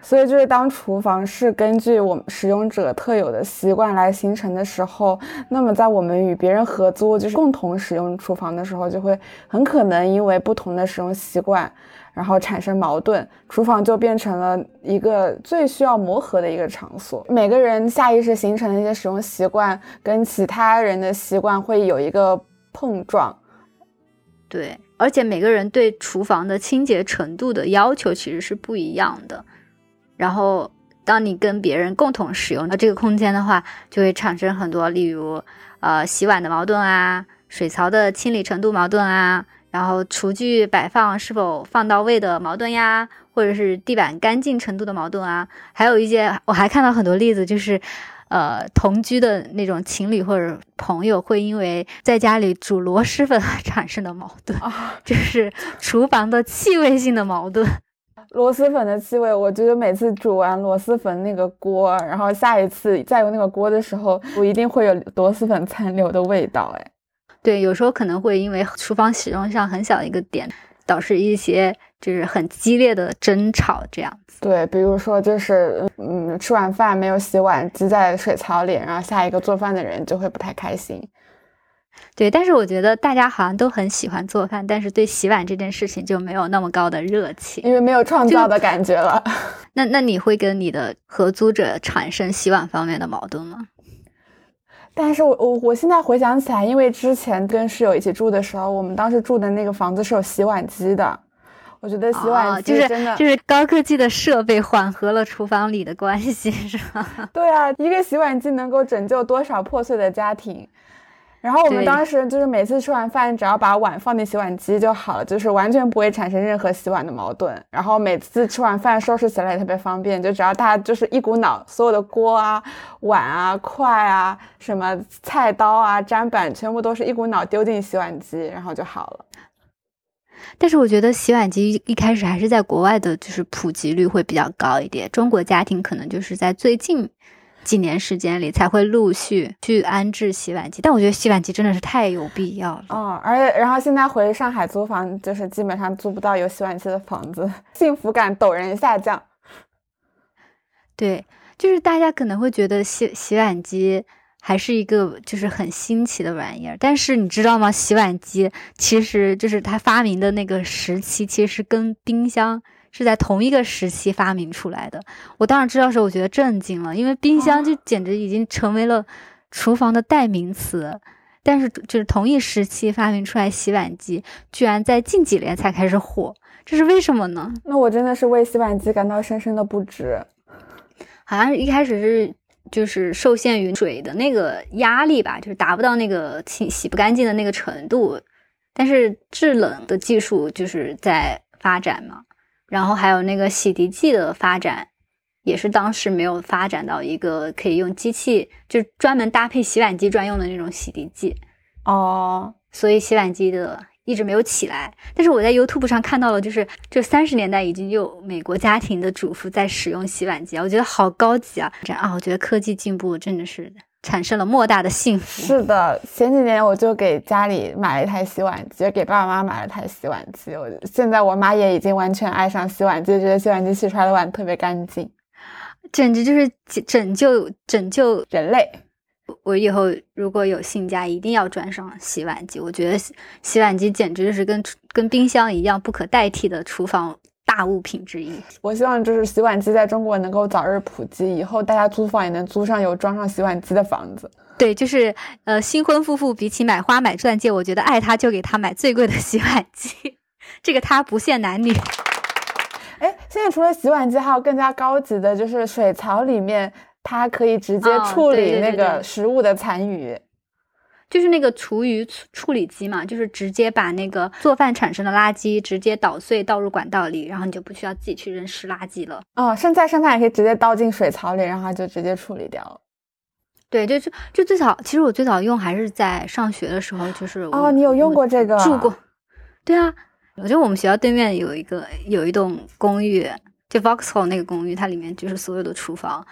所以就是当厨房是根据我们使用者特有的习惯来形成的时候，那么在我们与别人合租就是共同使用厨房的时候，就会很可能因为不同的使用习惯。然后产生矛盾，厨房就变成了一个最需要磨合的一个场所。每个人下意识形成的一些使用习惯，跟其他人的习惯会有一个碰撞。对，而且每个人对厨房的清洁程度的要求其实是不一样的。然后，当你跟别人共同使用这个空间的话，就会产生很多，例如，呃，洗碗的矛盾啊，水槽的清理程度矛盾啊。然后厨具摆放是否放到位的矛盾呀，或者是地板干净程度的矛盾啊，还有一些我还看到很多例子，就是，呃，同居的那种情侣或者朋友会因为在家里煮螺蛳粉产生的矛盾，就是厨房的气味性的矛盾。螺蛳粉的气味，我觉得每次煮完螺蛳粉那个锅，然后下一次再用那个锅的时候，我一定会有螺蛳粉残留的味道，哎。对，有时候可能会因为厨房使用上很小的一个点，导致一些就是很激烈的争吵这样子。对，比如说就是嗯，吃完饭没有洗碗，积在水槽里，然后下一个做饭的人就会不太开心。对，但是我觉得大家好像都很喜欢做饭，但是对洗碗这件事情就没有那么高的热情，因为没有创造的感觉了。那那你会跟你的合租者产生洗碗方面的矛盾吗？但是我我我现在回想起来，因为之前跟室友一起住的时候，我们当时住的那个房子是有洗碗机的。我觉得洗碗机真的就是高科技的设备缓和了厨房里的关系，是吧？对啊，一个洗碗机能够拯救多少破碎的家庭。然后我们当时就是每次吃完饭，只要把碗放进洗碗机就好了，就是完全不会产生任何洗碗的矛盾。然后每次吃完饭收拾起来也特别方便，就只要大家就是一股脑，所有的锅啊、碗啊、筷啊、什么菜刀啊、砧板，全部都是一股脑丢进洗碗机，然后就好了。但是我觉得洗碗机一开始还是在国外的，就是普及率会比较高一点。中国家庭可能就是在最近。几年时间里才会陆续去安置洗碗机，但我觉得洗碗机真的是太有必要了。嗯，而且然后现在回上海租房，就是基本上租不到有洗碗机的房子，幸福感陡然下降。对，就是大家可能会觉得洗洗碗机还是一个就是很新奇的玩意儿，但是你知道吗？洗碗机其实就是它发明的那个时期，其实跟冰箱。是在同一个时期发明出来的。我当时知道时候，我觉得震惊了，因为冰箱就简直已经成为了厨房的代名词。但是，就是同一时期发明出来洗碗机，居然在近几年才开始火，这是为什么呢？那我真的是为洗碗机感到深深的不值。好像一开始是就是受限于水的那个压力吧，就是达不到那个清洗不干净的那个程度。但是制冷的技术就是在发展嘛。然后还有那个洗涤剂的发展，也是当时没有发展到一个可以用机器，就专门搭配洗碗机专用的那种洗涤剂哦，所以洗碗机的一直没有起来。但是我在 YouTube 上看到了，就是这三十年代已经有美国家庭的主妇在使用洗碗机，我觉得好高级啊！这啊，我觉得科技进步真的是。产生了莫大的幸福。是的，前几年我就给家里买了一台洗碗机，给爸爸妈妈买了台洗碗机。我现在我妈也已经完全爱上洗碗机，觉得洗碗机洗出来的碗特别干净，简直就是拯救拯救人类。我以后如果有新家，一定要装上洗碗机。我觉得洗碗机简直就是跟跟冰箱一样不可代替的厨房。大物品之一，我希望就是洗碗机在中国能够早日普及，以后大家租房也能租上有装上洗碗机的房子。对，就是呃，新婚夫妇比起买花买钻戒，我觉得爱他就给他买最贵的洗碗机，这个他不限男女。哎，现在除了洗碗机，还有更加高级的，就是水槽里面它可以直接处理那个食物的残余。就是那个厨余处理机嘛，就是直接把那个做饭产生的垃圾直接捣碎倒入管道里，然后你就不需要自己去扔湿垃圾了。哦，剩菜剩饭也可以直接倒进水槽里，然后就直接处理掉了。对，就就就最早，其实我最早用还是在上学的时候，就是哦，你有用过这个？住过。对啊，我觉得我们学校对面有一个有一栋公寓，就 Vauxhall 那个公寓，它里面就是所有的厨房。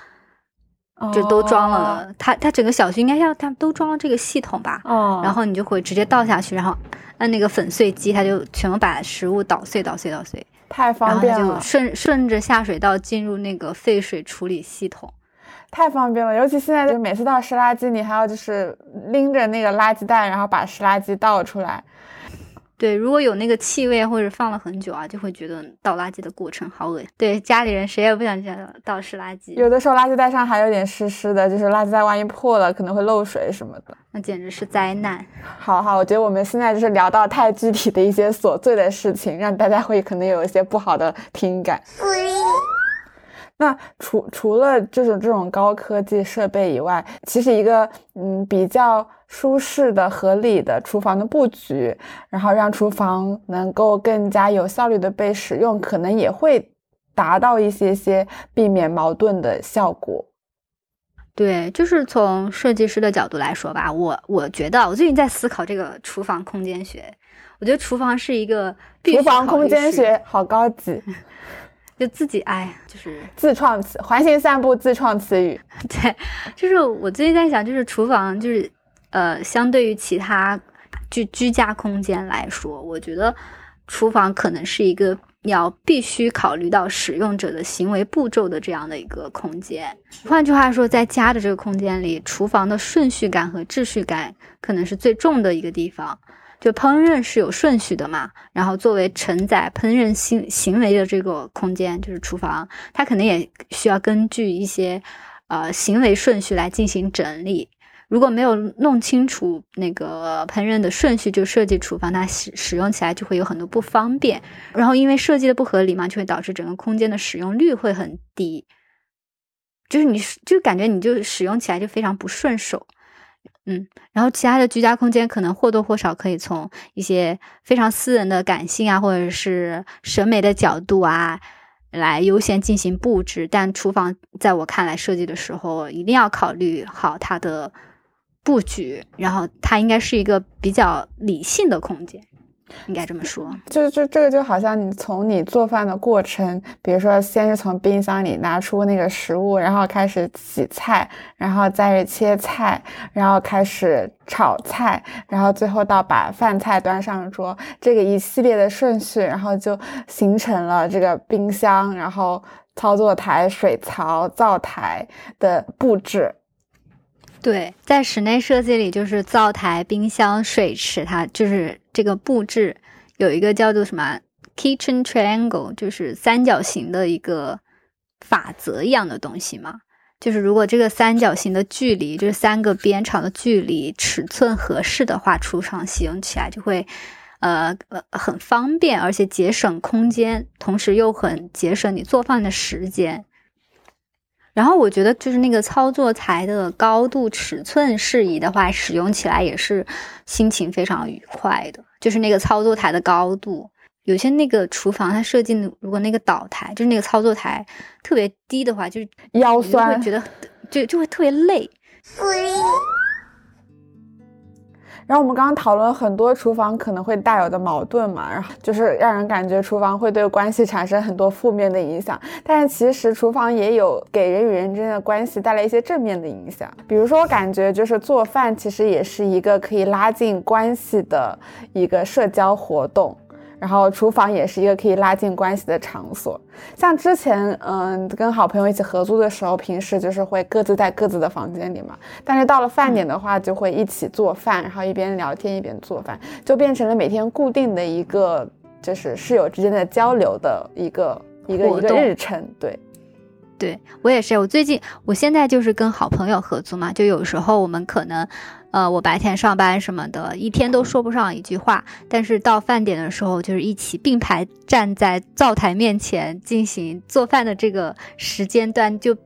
就都装了，它它整个小区应该要它都装了这个系统吧？哦，然后你就会直接倒下去，然后按那个粉碎机，它就全部把食物捣碎、捣碎、捣碎，太方便了。就顺顺着下水道进入那个废水处理系统，太方便了。尤其现在就每次倒湿垃圾，你还要就是拎着那个垃圾袋，然后把湿垃圾倒出来。对，如果有那个气味或者放了很久啊，就会觉得倒垃圾的过程好恶心。对，家里人谁也不想见倒湿垃圾。有的时候垃圾袋上还有点湿湿的，就是垃圾袋万一破了，可能会漏水什么的，那简直是灾难。好好，我觉得我们现在就是聊到太具体的一些琐碎的事情，让大家会可能有一些不好的听感。那除除了这种这种高科技设备以外，其实一个嗯比较舒适的、合理的厨房的布局，然后让厨房能够更加有效率的被使用，可能也会达到一些些避免矛盾的效果。对，就是从设计师的角度来说吧，我我觉得我最近在思考这个厨房空间学，我觉得厨房是一个厨房空间学好高级。就自己哎，就是自创词，环形散步自创词语。对，就是我最近在想，就是厨房，就是呃，相对于其他居居家空间来说，我觉得厨房可能是一个要必须考虑到使用者的行为步骤的这样的一个空间。换句话说，在家的这个空间里，厨房的顺序感和秩序感可能是最重的一个地方。就烹饪是有顺序的嘛，然后作为承载烹饪行行为的这个空间，就是厨房，它可能也需要根据一些呃行为顺序来进行整理。如果没有弄清楚那个烹饪的顺序，就设计厨房，它使使用起来就会有很多不方便。然后因为设计的不合理嘛，就会导致整个空间的使用率会很低，就是你就感觉你就使用起来就非常不顺手。嗯，然后其他的居家空间可能或多或少可以从一些非常私人的感性啊，或者是审美的角度啊。来优先进行布置，但厨房在我看来设计的时候，一定要考虑好它的布局，然后它应该是一个比较理性的空间。应该这么说，就就这个就好像你从你做饭的过程，比如说先是从冰箱里拿出那个食物，然后开始洗菜，然后再是切菜，然后开始炒菜，然后最后到把饭菜端上桌，这个一系列的顺序，然后就形成了这个冰箱，然后操作台、水槽、灶台的布置。对，在室内设计里，就是灶台、冰箱、水池，它就是这个布置有一个叫做什么 kitchen triangle，就是三角形的一个法则一样的东西嘛。就是如果这个三角形的距离，就是三个边长的距离尺寸合适的话，厨房使用起来就会呃呃很方便，而且节省空间，同时又很节省你做饭的时间。然后我觉得，就是那个操作台的高度尺寸适宜的话，使用起来也是心情非常愉快的。就是那个操作台的高度，有些那个厨房它设计，如果那个岛台就是那个操作台特别低的话，就腰酸，会觉得就就会特别累。然后我们刚刚讨论很多厨房可能会带有的矛盾嘛，然后就是让人感觉厨房会对关系产生很多负面的影响。但是其实厨房也有给人与人之间的关系带来一些正面的影响。比如说，我感觉就是做饭其实也是一个可以拉近关系的一个社交活动。然后厨房也是一个可以拉近关系的场所，像之前嗯跟好朋友一起合租的时候，平时就是会各自在各自的房间里嘛，但是到了饭点的话，就会一起做饭，然后一边聊天一边做饭，就变成了每天固定的一个就是室友之间的交流的一个一个一个日程，对。对我也是，我最近我现在就是跟好朋友合租嘛，就有时候我们可能，呃，我白天上班什么的，一天都说不上一句话，但是到饭点的时候，就是一起并排站在灶台面前进行做饭的这个时间段，就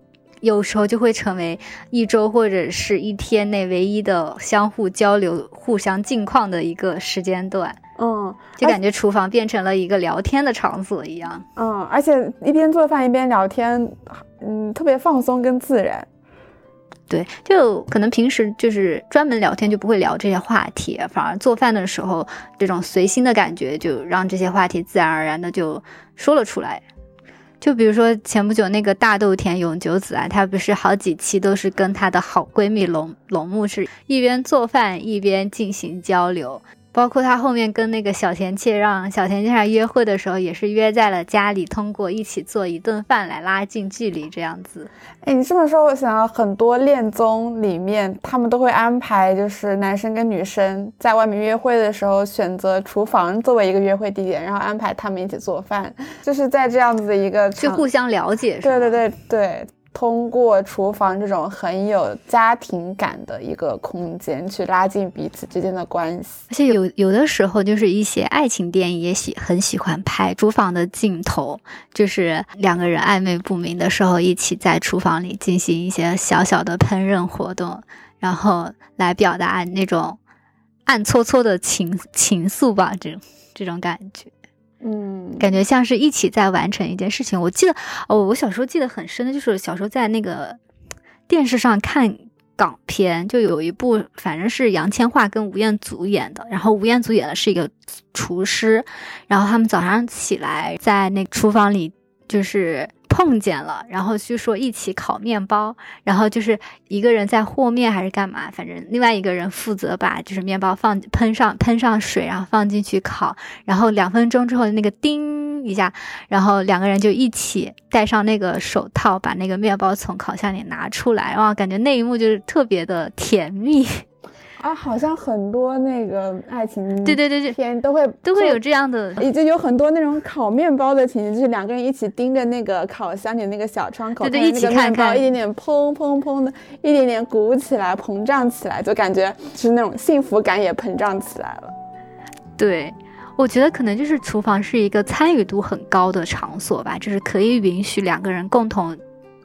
有时候就会成为一周或者是一天内唯一的相互交流、互相近况的一个时间段。嗯，就感觉厨房变成了一个聊天的场所一样。嗯，而且一边做饭一边聊天，嗯，特别放松跟自然。对，就可能平时就是专门聊天就不会聊这些话题，反而做饭的时候这种随心的感觉，就让这些话题自然而然的就说了出来。就比如说前不久那个大豆田永久子啊，她不是好几期都是跟她的好闺蜜龙龙木是一边做饭一边进行交流。包括他后面跟那个小田切让小田切让约会的时候，也是约在了家里，通过一起做一顿饭来拉近距离，这样子。哎，你这么说，我想到很多恋综里面，他们都会安排，就是男生跟女生在外面约会的时候，选择厨房作为一个约会地点，然后安排他们一起做饭，就是在这样子的一个去互相了解。对对对对。通过厨房这种很有家庭感的一个空间，去拉近彼此之间的关系。而且有有的时候，就是一些爱情电影也喜很喜欢拍厨房的镜头，就是两个人暧昧不明的时候，一起在厨房里进行一些小小的烹饪活动，然后来表达那种暗搓搓的情情愫吧，这种这种感觉。嗯，感觉像是一起在完成一件事情。我记得哦，我小时候记得很深的就是小时候在那个电视上看港片，就有一部反正是杨千嬅跟吴彦祖演的，然后吴彦祖演的是一个厨师，然后他们早上起来在那厨房里就是。碰见了，然后就说一起烤面包，然后就是一个人在和面还是干嘛，反正另外一个人负责把就是面包放喷上喷上水，然后放进去烤，然后两分钟之后那个叮一下，然后两个人就一起戴上那个手套，把那个面包从烤箱里拿出来，哇，感觉那一幕就是特别的甜蜜。啊，好像很多那个爱情对对对对片都会都会有这样的，已经有很多那种烤面包的情节，就是两个人一起盯着那个烤箱里那个小窗口，对对，一起看看，一点点砰砰砰的，一点点鼓起来，膨胀起来，就感觉就是那种幸福感也膨胀起来了。对，我觉得可能就是厨房是一个参与度很高的场所吧，就是可以允许两个人共同。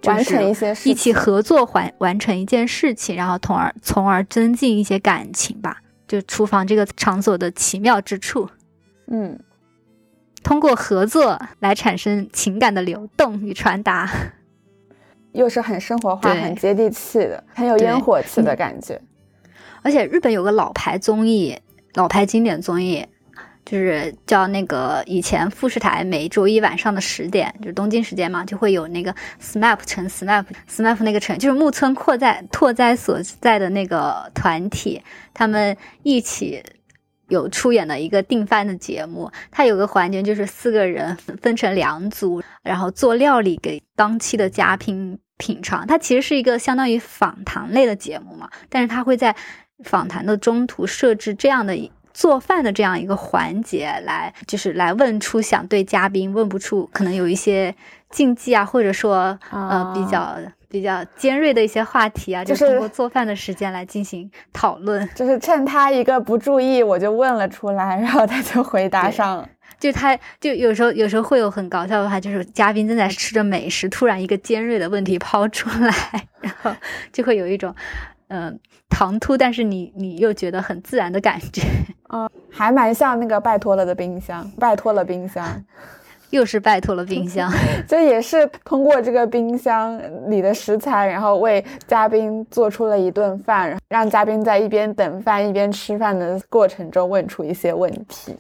完成一些事一起合作完完成一件事情，然后从而从而增进一些感情吧。就厨房这个场所的奇妙之处，嗯，通过合作来产生情感的流动与传达，又是很生活化、很接地气的，很有烟火气的感觉。而且日本有个老牌综艺，老牌经典综艺。就是叫那个以前富士台每周一晚上的十点，就是东京时间嘛，就会有那个 SMAP 城 SMAP SMAP 那个城，就是木村拓哉拓哉所在的那个团体，他们一起有出演的一个订饭的节目。它有个环节就是四个人分成两组，然后做料理给当期的嘉宾品尝。它其实是一个相当于访谈类的节目嘛，但是它会在访谈的中途设置这样的。做饭的这样一个环节，来就是来问出想对嘉宾问不出，可能有一些禁忌啊，或者说呃比较比较尖锐的一些话题啊，就是通过做饭的时间来进行讨论。就是趁他一个不注意，我就问了出来，然后他就回答上了。就他就有时候有时候会有很搞笑的话，就是嘉宾正在吃着美食，突然一个尖锐的问题抛出来，然后就会有一种嗯。唐突，但是你你又觉得很自然的感觉，嗯，还蛮像那个拜托了的冰箱，拜托了冰箱，又是拜托了冰箱，这也是通过这个冰箱里的食材，然后为嘉宾做出了一顿饭，让嘉宾在一边等饭一边吃饭的过程中问出一些问题。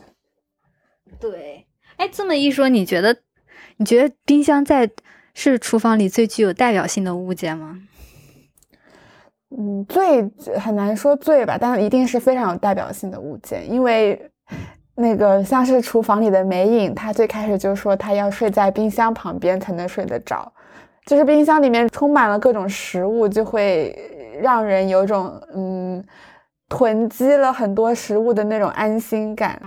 对，哎，这么一说，你觉得你觉得冰箱在是厨房里最具有代表性的物件吗？嗯，最很难说最吧，但一定是非常有代表性的物件，因为那个像是厨房里的美影，他最开始就说他要睡在冰箱旁边才能睡得着，就是冰箱里面充满了各种食物，就会让人有种嗯囤积了很多食物的那种安心感。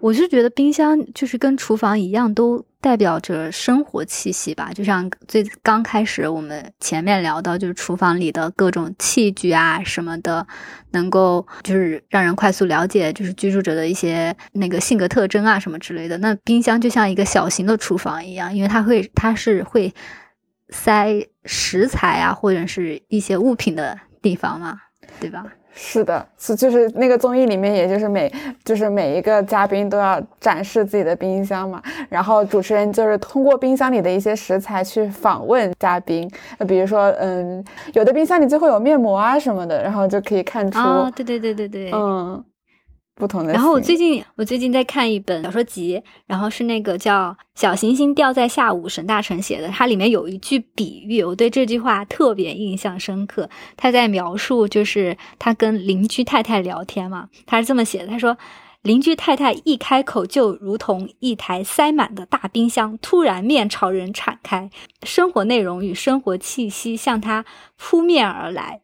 我是觉得冰箱就是跟厨房一样，都代表着生活气息吧。就像最刚开始我们前面聊到，就是厨房里的各种器具啊什么的，能够就是让人快速了解就是居住者的一些那个性格特征啊什么之类的。那冰箱就像一个小型的厨房一样，因为它会它是会塞食材啊或者是一些物品的地方嘛，对吧？是的，是就是那个综艺里面，也就是每就是每一个嘉宾都要展示自己的冰箱嘛，然后主持人就是通过冰箱里的一些食材去访问嘉宾，那比如说，嗯，有的冰箱里就会有面膜啊什么的，然后就可以看出，对对对对对，嗯。不同的。然后我最近我最近在看一本小说集，然后是那个叫《小行星掉在下午》，沈大成写的。它里面有一句比喻，我对这句话特别印象深刻。他在描述就是他跟邻居太太聊天嘛，他是这么写的：他说，邻居太太一开口就如同一台塞满的大冰箱，突然面朝人敞开，生活内容与生活气息向他扑面而来，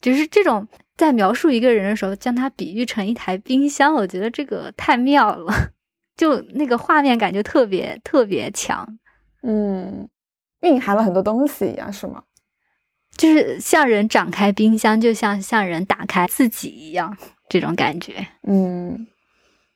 就是这种。在描述一个人的时候，将他比喻成一台冰箱，我觉得这个太妙了，就那个画面感就特别特别强，嗯，蕴含了很多东西一样，是吗？就是像人展开冰箱，就像像人打开自己一样，这种感觉。嗯，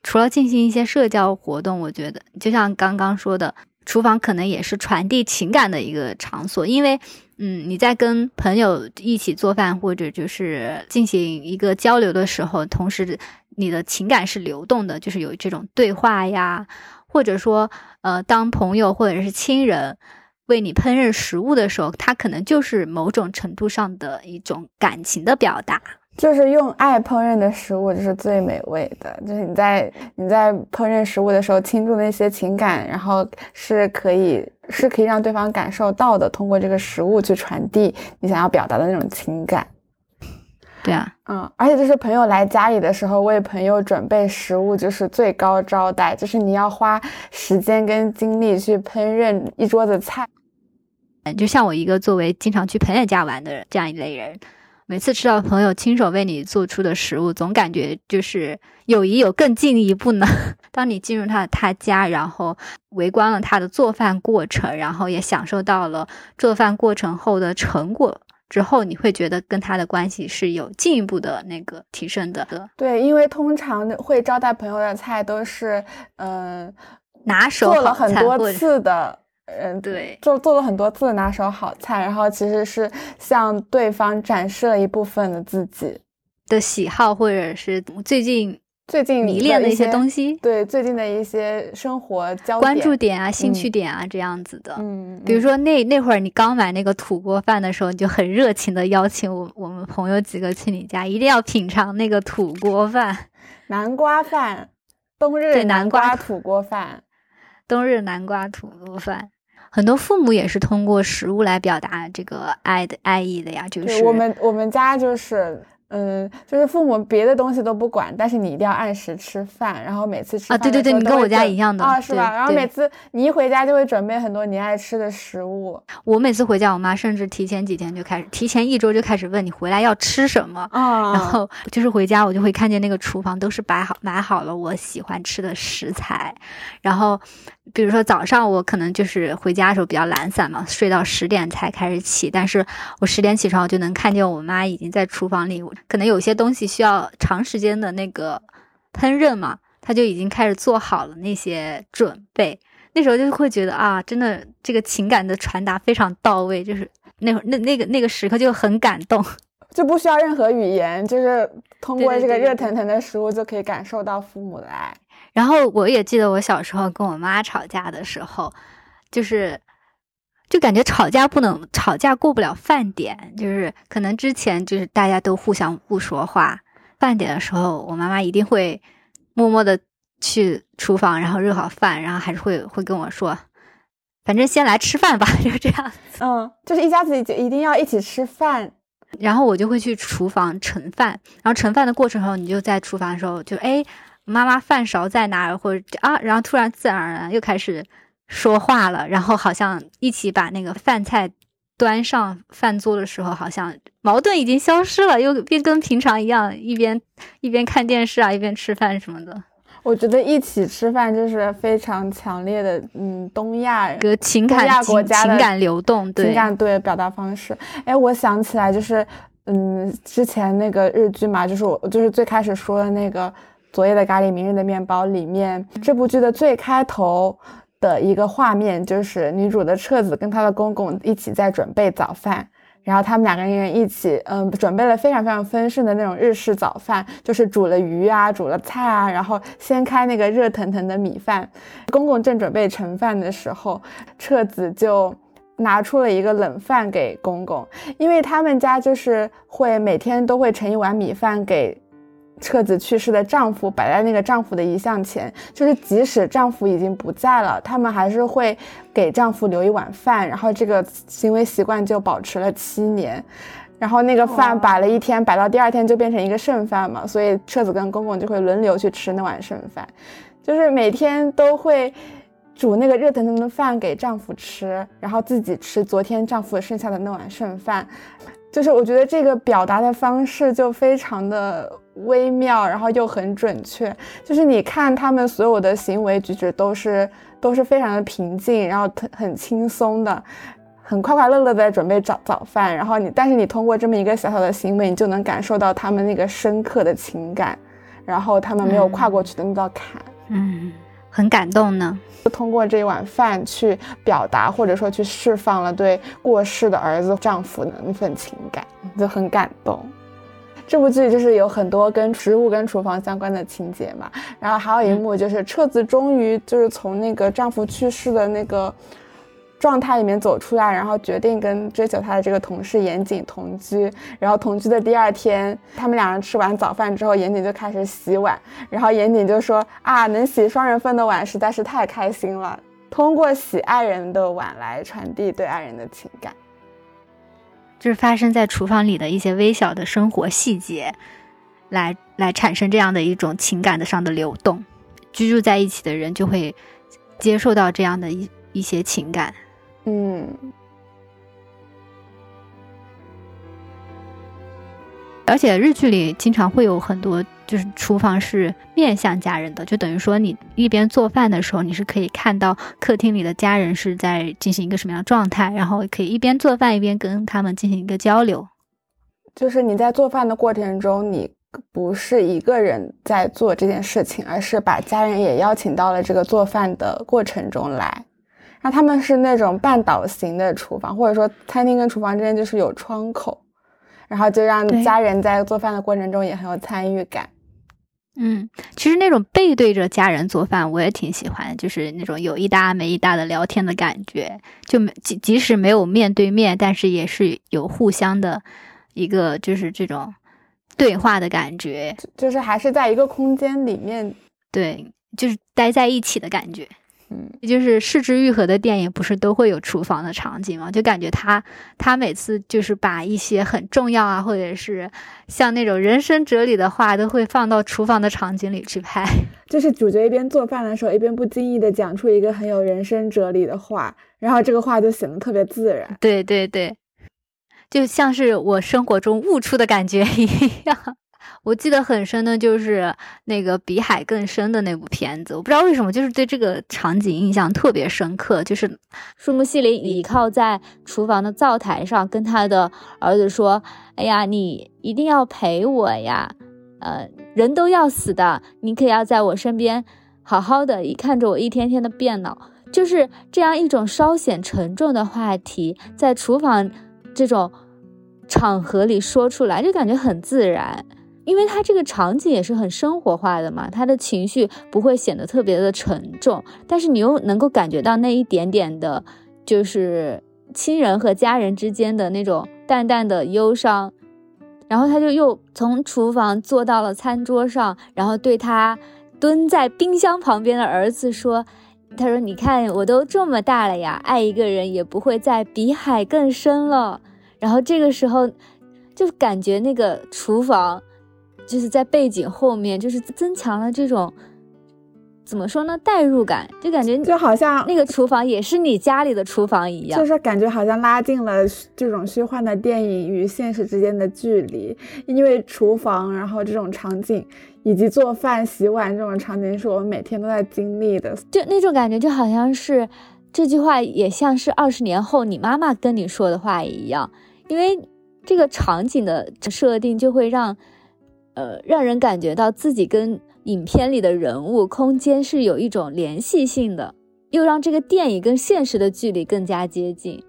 除了进行一些社交活动，我觉得就像刚刚说的，厨房可能也是传递情感的一个场所，因为。嗯，你在跟朋友一起做饭，或者就是进行一个交流的时候，同时你的情感是流动的，就是有这种对话呀，或者说，呃，当朋友或者是亲人为你烹饪食物的时候，他可能就是某种程度上的一种感情的表达。就是用爱烹饪的食物，就是最美味的。就是你在你在烹饪食物的时候倾注那些情感，然后是可以是可以让对方感受到的，通过这个食物去传递你想要表达的那种情感。对啊，嗯，而且就是朋友来家里的时候，为朋友准备食物就是最高招待，就是你要花时间跟精力去烹饪一桌子菜。就像我一个作为经常去朋友家玩的这样一类人。每次吃到朋友亲手为你做出的食物，总感觉就是友谊有更进一步呢。当你进入他的他家，然后围观了他的做饭过程，然后也享受到了做饭过程后的成果之后，你会觉得跟他的关系是有进一步的那个提升的。对，因为通常会招待朋友的菜都是嗯拿手做了很多次的。嗯，对，做做了很多次的拿手好菜，然后其实是向对方展示了一部分的自己。的喜好，或者是最近最近迷恋的一些东西，对最近的一些生活焦关注点啊、兴趣点啊这样子的。嗯，比如说那那会儿你刚买那个土锅饭的时候，你就很热情的邀请我我们朋友几个去你家，一定要品尝那个土锅饭、南瓜饭、冬日南瓜土锅饭、冬日南瓜土锅饭。很多父母也是通过食物来表达这个爱的爱意的呀，就是我们我们家就是。嗯，就是父母别的东西都不管，但是你一定要按时吃饭，然后每次吃啊，对对对，你跟我家一样的啊，是吧？然后每次你一回家就会准备很多你爱吃的食物。我每次回家，我妈甚至提前几天就开始，提前一周就开始问你回来要吃什么啊。然后就是回家，我就会看见那个厨房都是摆好买好了我喜欢吃的食材。然后比如说早上我可能就是回家的时候比较懒散嘛，睡到十点才开始起，但是我十点起床，我就能看见我妈已经在厨房里。可能有些东西需要长时间的那个烹饪嘛，他就已经开始做好了那些准备。那时候就会觉得啊，真的这个情感的传达非常到位，就是那会儿那那个那个时刻就很感动，就不需要任何语言，就是通过这个热腾腾的食物就可以感受到父母的爱。然后我也记得我小时候跟我妈吵架的时候，就是。就感觉吵架不能吵架过不了饭点，就是可能之前就是大家都互相不说话，饭点的时候，我妈妈一定会默默的去厨房，然后热好饭，然后还是会会跟我说，反正先来吃饭吧，就这样。嗯，就是一家子就一定要一起吃饭，然后我就会去厨房盛饭，然后盛饭的过程中，你就在厨房的时候就哎，妈妈饭勺在哪儿，或者啊，然后突然自然而然又开始。说话了，然后好像一起把那个饭菜端上饭桌的时候，好像矛盾已经消失了，又变跟平常一样，一边一边看电视啊，一边吃饭什么的。我觉得一起吃饭就是非常强烈的，嗯，东亚个情感国家情感流动，情感对表达方式。哎，我想起来就是，嗯，之前那个日剧嘛，就是我就是最开始说的那个昨夜的咖喱，明日的面包里面，这部剧的最开头。的一个画面就是女主的彻子跟她的公公一起在准备早饭，然后他们两个人一起，嗯，准备了非常非常丰盛的那种日式早饭，就是煮了鱼啊，煮了菜啊，然后掀开那个热腾腾的米饭，公公正准备盛饭的时候，彻子就拿出了一个冷饭给公公，因为他们家就是会每天都会盛一碗米饭给。彻子去世的丈夫摆在那个丈夫的遗像前，就是即使丈夫已经不在了，他们还是会给丈夫留一碗饭，然后这个行为习惯就保持了七年。然后那个饭摆了一天，摆到第二天就变成一个剩饭嘛，所以彻子跟公公就会轮流去吃那碗剩饭，就是每天都会煮那个热腾腾的饭给丈夫吃，然后自己吃昨天丈夫剩下的那碗剩饭。就是我觉得这个表达的方式就非常的微妙，然后又很准确。就是你看他们所有的行为举止都是都是非常的平静，然后很很轻松的，很快快乐乐的在准备早早饭。然后你，但是你通过这么一个小小的行为，你就能感受到他们那个深刻的情感，然后他们没有跨过去的那道坎。嗯。很感动呢，就通过这一碗饭去表达，或者说去释放了对过世的儿子、丈夫的那份情感，就很感动。这部剧就是有很多跟食物、跟厨房相关的情节嘛，然后还有一幕就是彻子终于就是从那个丈夫去世的那个。状态里面走出来，然后决定跟追求他的这个同事严谨同居。然后同居的第二天，他们两人吃完早饭之后，严谨就开始洗碗。然后严谨就说：“啊，能洗双人份的碗实在是太开心了。”通过洗爱人的碗来传递对爱人的情感，就是发生在厨房里的一些微小的生活细节，来来产生这样的一种情感的上的流动。居住在一起的人就会接受到这样的一一些情感。嗯，而且日剧里经常会有很多，就是厨房是面向家人的，就等于说你一边做饭的时候，你是可以看到客厅里的家人是在进行一个什么样的状态，然后可以一边做饭一边跟他们进行一个交流。就是你在做饭的过程中，你不是一个人在做这件事情，而是把家人也邀请到了这个做饭的过程中来。然后他们是那种半岛型的厨房，或者说餐厅跟厨房之间就是有窗口。然后就让家人在做饭的过程中也很有参与感。嗯，其实那种背对着家人做饭，我也挺喜欢，就是那种有一搭没一搭的聊天的感觉。就即即使没有面对面，但是也是有互相的一个就是这种对话的感觉，就是还是在一个空间里面，对，就是待在一起的感觉。嗯，就是视之愈合的电影，不是都会有厨房的场景吗？就感觉他他每次就是把一些很重要啊，或者是像那种人生哲理的话，都会放到厨房的场景里去拍。就是主角一边做饭的时候，一边不经意的讲出一个很有人生哲理的话，然后这个话就显得特别自然。对对对，就像是我生活中悟出的感觉一样。我记得很深的就是那个比海更深的那部片子，我不知道为什么，就是对这个场景印象特别深刻。就是树木希林倚靠在厨房的灶台上，跟他的儿子说：“哎呀，你一定要陪我呀，呃，人都要死的，你可要在我身边好好的，一看着我一天天的变老。”就是这样一种稍显沉重的话题，在厨房这种场合里说出来，就感觉很自然。因为他这个场景也是很生活化的嘛，他的情绪不会显得特别的沉重，但是你又能够感觉到那一点点的，就是亲人和家人之间的那种淡淡的忧伤。然后他就又从厨房坐到了餐桌上，然后对他蹲在冰箱旁边的儿子说：“他说，你看我都这么大了呀，爱一个人也不会再比海更深了。”然后这个时候就感觉那个厨房。就是在背景后面，就是增强了这种怎么说呢？代入感，就感觉就好像那个厨房也是你家里的厨房一样，就是感觉好像拉近了这种虚幻的电影与现实之间的距离。因为厨房，然后这种场景以及做饭、洗碗这种场景，是我们每天都在经历的。就那种感觉，就好像是这句话也像是二十年后你妈妈跟你说的话一样，因为这个场景的设定就会让。呃，让人感觉到自己跟影片里的人物、空间是有一种联系性的，又让这个电影跟现实的距离更加接近，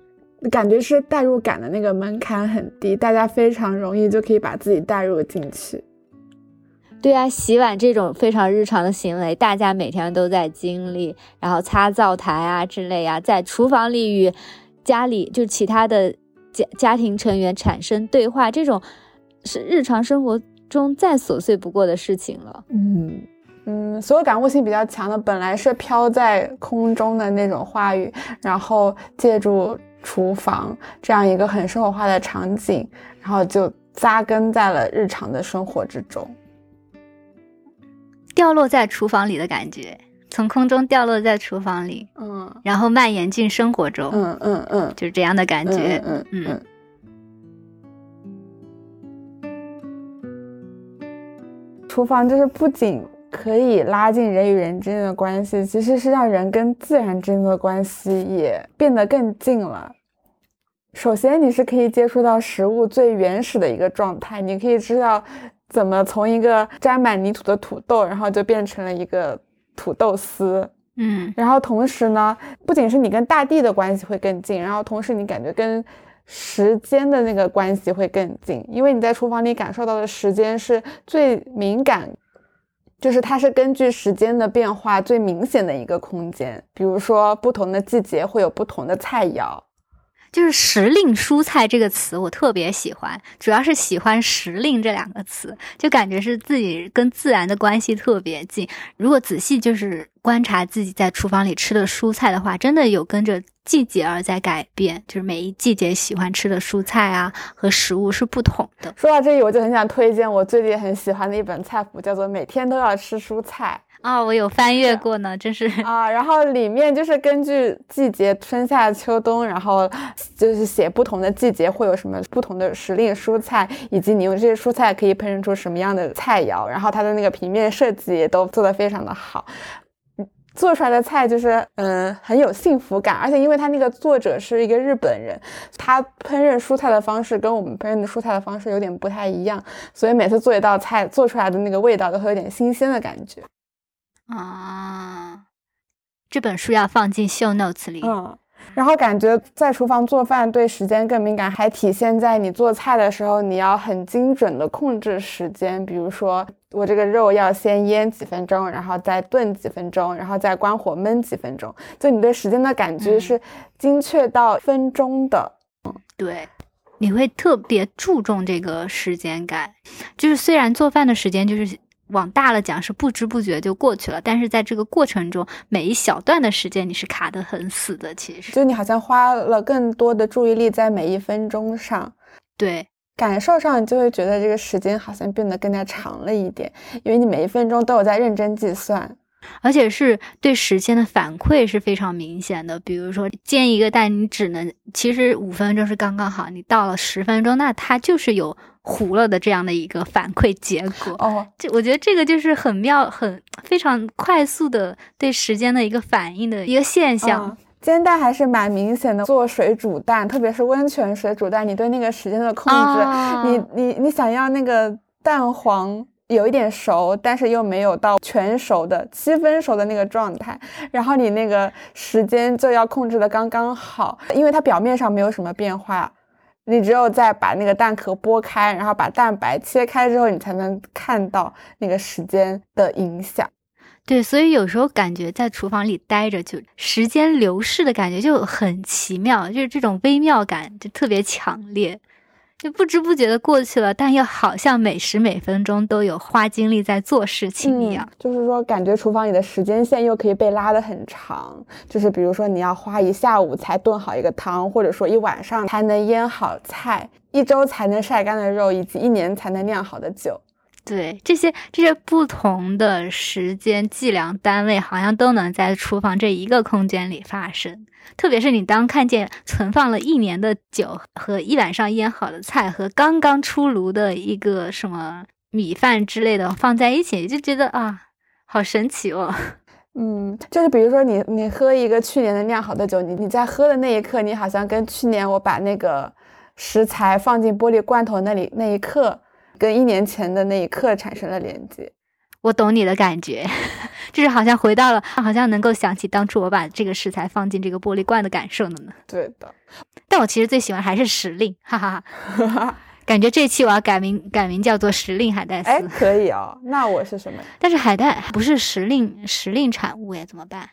感觉是代入感的那个门槛很低，大家非常容易就可以把自己代入进去。对啊，洗碗这种非常日常的行为，大家每天都在经历，然后擦灶台啊之类啊，在厨房里与家里就其他的家家庭成员产生对话，这种是日常生活。中再琐碎不过的事情了。嗯嗯，所有感悟性比较强的，本来是飘在空中的那种话语，然后借助厨房这样一个很生活化的场景，然后就扎根在了日常的生活之中，掉落在厨房里的感觉，从空中掉落在厨房里，嗯，然后蔓延进生活中，嗯嗯嗯，就是这样的感觉，嗯嗯。厨房就是不仅可以拉近人与人之间的关系，其实是让人跟自然之间的关系也变得更近了。首先，你是可以接触到食物最原始的一个状态，你可以知道怎么从一个沾满泥土的土豆，然后就变成了一个土豆丝。嗯，然后同时呢，不仅是你跟大地的关系会更近，然后同时你感觉跟时间的那个关系会更近，因为你在厨房里感受到的时间是最敏感，就是它是根据时间的变化最明显的一个空间。比如说，不同的季节会有不同的菜肴。就是时令蔬菜这个词，我特别喜欢，主要是喜欢时令这两个词，就感觉是自己跟自然的关系特别近。如果仔细就是观察自己在厨房里吃的蔬菜的话，真的有跟着季节而在改变，就是每一季节喜欢吃的蔬菜啊和食物是不同的。说到这里，我就很想推荐我最近很喜欢的一本菜谱，叫做《每天都要吃蔬菜》。啊，我有翻阅过呢，真是啊。然后里面就是根据季节，春夏秋冬，然后就是写不同的季节会有什么不同的时令蔬菜，以及你用这些蔬菜可以烹饪出什么样的菜肴。然后它的那个平面设计也都做得非常的好。做出来的菜就是，嗯，很有幸福感，而且因为他那个作者是一个日本人，他烹饪蔬菜的方式跟我们烹饪的蔬菜的方式有点不太一样，所以每次做一道菜做出来的那个味道都会有点新鲜的感觉。啊，这本书要放进 show notes 里。嗯。然后感觉在厨房做饭对时间更敏感，还体现在你做菜的时候，你要很精准的控制时间。比如说，我这个肉要先腌几分钟，然后再炖几分钟，然后再关火焖几分钟。就你对时间的感觉是精确到分钟的。嗯，对，你会特别注重这个时间感。就是虽然做饭的时间就是。往大了讲是不知不觉就过去了，但是在这个过程中，每一小段的时间你是卡得很死的。其实，就你好像花了更多的注意力在每一分钟上，对，感受上你就会觉得这个时间好像变得更加长了一点，因为你每一分钟都有在认真计算。而且是对时间的反馈是非常明显的，比如说煎一个蛋，你只能其实五分钟是刚刚好，你到了十分钟，那它就是有糊了的这样的一个反馈结果。哦，这我觉得这个就是很妙，很非常快速的对时间的一个反应的一个现象。煎蛋还是蛮明显的，做水煮蛋，特别是温泉水煮蛋，你对那个时间的控制，你你你想要那个蛋黄。有一点熟，但是又没有到全熟的七分熟的那个状态，然后你那个时间就要控制的刚刚好，因为它表面上没有什么变化，你只有在把那个蛋壳剥开，然后把蛋白切开之后，你才能看到那个时间的影响。对，所以有时候感觉在厨房里待着，就时间流逝的感觉就很奇妙，就是这种微妙感就特别强烈。就不知不觉的过去了，但又好像每时每分钟都有花精力在做事情一样。就是说，感觉厨房里的时间线又可以被拉得很长。就是比如说，你要花一下午才炖好一个汤，或者说一晚上才能腌好菜，一周才能晒干的肉，以及一年才能酿好的酒。对，这些这些不同的时间计量单位，好像都能在厨房这一个空间里发生。特别是你当看见存放了一年的酒和一晚上腌好的菜和刚刚出炉的一个什么米饭之类的放在一起，就觉得啊，好神奇哦。嗯，就是比如说你你喝一个去年的酿好的酒，你你在喝的那一刻，你好像跟去年我把那个食材放进玻璃罐头那里那一刻，跟一年前的那一刻产生了连接。我懂你的感觉，就是好像回到了，好像能够想起当初我把这个食材放进这个玻璃罐的感受了呢。对的，但我其实最喜欢还是时令，哈哈哈。感觉这期我要改名，改名叫做时令海带丝。哎，可以哦。那我是什么？但是海带不是时令时令产物哎，怎么办？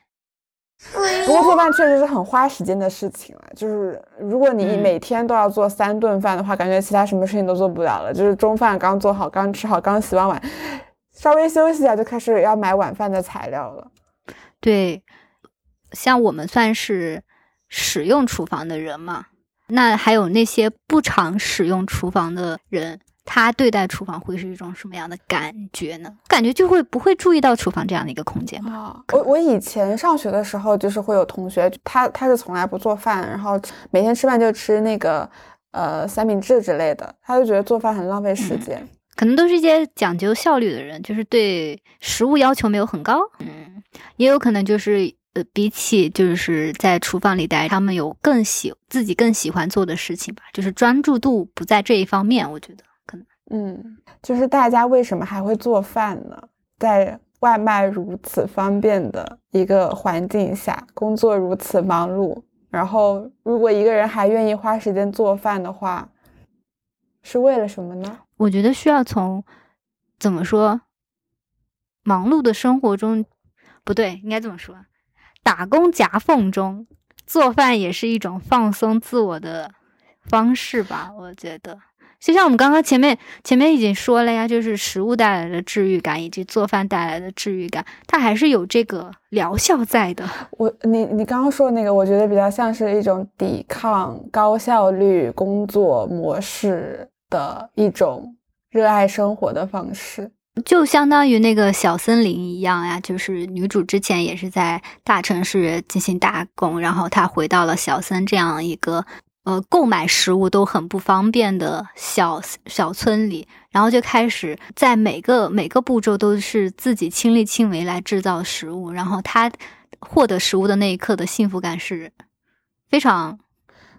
不过做饭确实是很花时间的事情了。就是如果你每天都要做三顿饭的话，感觉其他什么事情都做不了了。就是中饭刚做好，刚吃好，刚洗完碗。稍微休息一下就开始要买晚饭的材料了。对，像我们算是使用厨房的人嘛，那还有那些不常使用厨房的人，他对待厨房会是一种什么样的感觉呢？感觉就会不会注意到厨房这样的一个空间啊？我我以前上学的时候，就是会有同学，他他是从来不做饭，然后每天吃饭就吃那个呃三明治之类的，他就觉得做饭很浪费时间。可能都是一些讲究效率的人，就是对食物要求没有很高。嗯，也有可能就是呃，比起就是在厨房里待，他们有更喜自己更喜欢做的事情吧，就是专注度不在这一方面。我觉得可能，嗯，就是大家为什么还会做饭呢？在外卖如此方便的一个环境下，工作如此忙碌，然后如果一个人还愿意花时间做饭的话，是为了什么呢？我觉得需要从怎么说，忙碌的生活中，不对，应该这么说，打工夹缝中做饭也是一种放松自我的方式吧。我觉得，就像我们刚刚前面前面已经说了呀，就是食物带来的治愈感以及做饭带来的治愈感，它还是有这个疗效在的。我你你刚刚说的那个，我觉得比较像是一种抵抗高效率工作模式。的一种热爱生活的方式，就相当于那个小森林一样呀，就是女主之前也是在大城市进行打工，然后她回到了小森这样一个呃购买食物都很不方便的小小村里，然后就开始在每个每个步骤都是自己亲力亲为来制造食物，然后她获得食物的那一刻的幸福感是非常，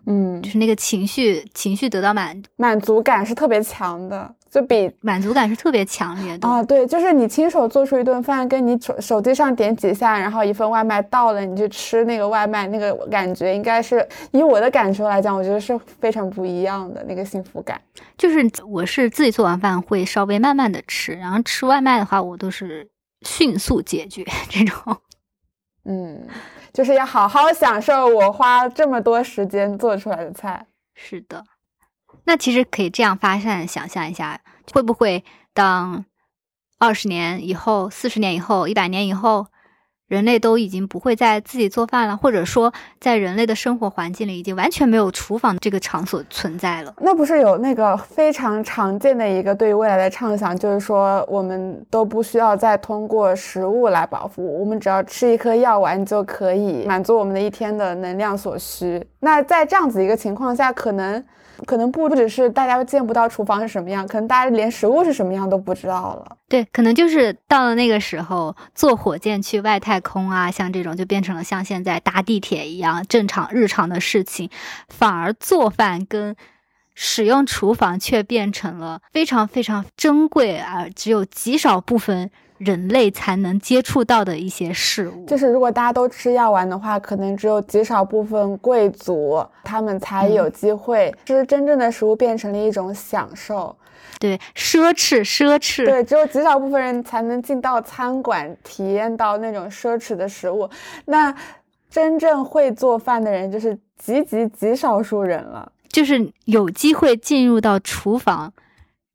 嗯，就是那个情绪情绪得到满满足感是特别强的。就比满足感是特别强烈的啊，对，就是你亲手做出一顿饭，跟你手手机上点几下，然后一份外卖到了，你去吃那个外卖，那个感觉应该是以我的感受来讲，我觉得是非常不一样的那个幸福感。就是我是自己做完饭会稍微慢慢的吃，然后吃外卖的话，我都是迅速解决 这种。嗯，就是要好好享受我花这么多时间做出来的菜。是的。那其实可以这样发散想象一下，会不会当二十年以后、四十年以后、一百年以后，人类都已经不会再自己做饭了，或者说在人类的生活环境里已经完全没有厨房这个场所存在了？那不是有那个非常常见的一个对于未来的畅想，就是说我们都不需要再通过食物来饱腹，我们只要吃一颗药丸就可以满足我们的一天的能量所需。那在这样子一个情况下，可能。可能不只是大家见不到厨房是什么样，可能大家连食物是什么样都不知道了。对，可能就是到了那个时候，坐火箭去外太空啊，像这种就变成了像现在搭地铁一样正常日常的事情，反而做饭跟使用厨房却变成了非常非常珍贵而只有极少部分。人类才能接触到的一些事物，就是如果大家都吃药丸的话，可能只有极少部分贵族，他们才有机会吃真正的食物，变成了一种享受。对，奢侈，奢侈。对，只有极少部分人才能进到餐馆，体验到那种奢侈的食物。那真正会做饭的人，就是极极极少数人了。就是有机会进入到厨房，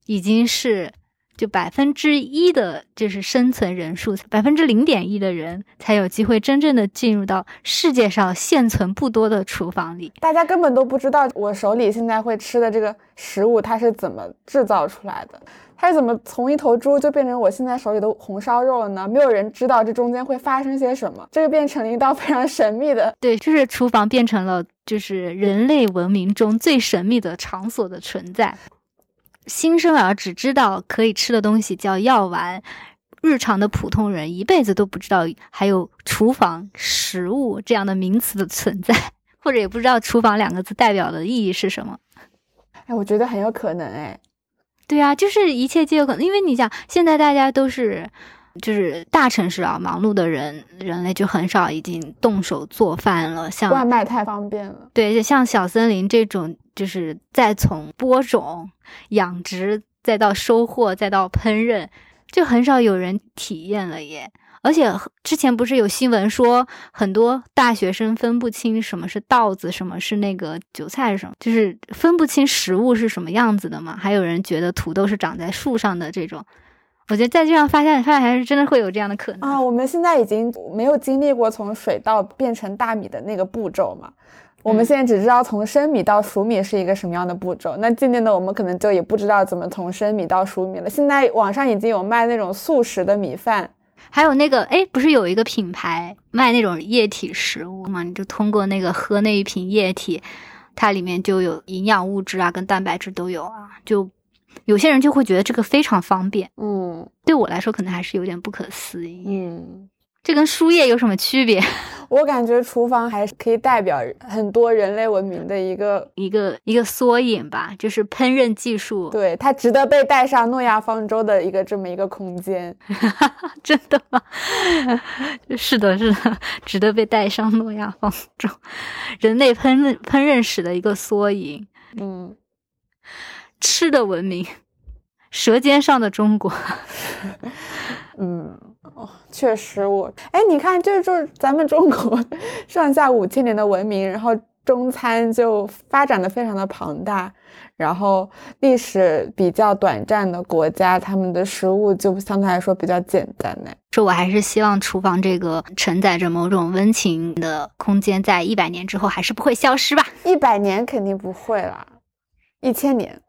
已经是。就百分之一的，就是生存人数，百分之零点一的人才有机会真正的进入到世界上现存不多的厨房里。大家根本都不知道我手里现在会吃的这个食物，它是怎么制造出来的，它是怎么从一头猪就变成我现在手里的红烧肉了呢？没有人知道这中间会发生些什么，这个变成了一道非常神秘的。对，就是厨房变成了就是人类文明中最神秘的场所的存在。新生儿只知道可以吃的东西叫药丸，日常的普通人一辈子都不知道还有厨房、食物这样的名词的存在，或者也不知道“厨房”两个字代表的意义是什么。哎，我觉得很有可能哎。对啊，就是一切皆有可能，因为你想，现在大家都是。就是大城市啊，忙碌的人，人类就很少已经动手做饭了。像外卖太方便了。对，就像小森林这种，就是再从播种、养殖，再到收获，再到烹饪，就很少有人体验了耶。而且之前不是有新闻说，很多大学生分不清什么是稻子，什么是那个韭菜是什么，就是分不清食物是什么样子的嘛。还有人觉得土豆是长在树上的这种。我觉得在这样发现，发现还是真的会有这样的可能啊！我们现在已经没有经历过从水稻变成大米的那个步骤嘛，我们现在只知道从生米到熟米是一个什么样的步骤。那渐渐的，我们可能就也不知道怎么从生米到熟米了。现在网上已经有卖那种速食的米饭，还有那个哎，不是有一个品牌卖那种液体食物吗？你就通过那个喝那一瓶液体，它里面就有营养物质啊，跟蛋白质都有啊，就。有些人就会觉得这个非常方便，嗯，对我来说可能还是有点不可思议，嗯，这跟输液有什么区别？我感觉厨房还是可以代表很多人类文明的一个一个一个缩影吧，就是烹饪技术，对它值得被带上诺亚方舟的一个这么一个空间，真的吗？是的，是的，值得被带上诺亚方舟，人类烹饪烹饪史的一个缩影，嗯。吃的文明，舌尖上的中国。嗯，哦，确实，我哎，你看，就是就是咱们中国 上下五千年的文明，然后中餐就发展的非常的庞大，然后历史比较短暂的国家，他们的食物就相对来说比较简单呢。这我还是希望厨房这个承载着某种温情的空间，在一百年之后还是不会消失吧？一百年肯定不会啦，一千年。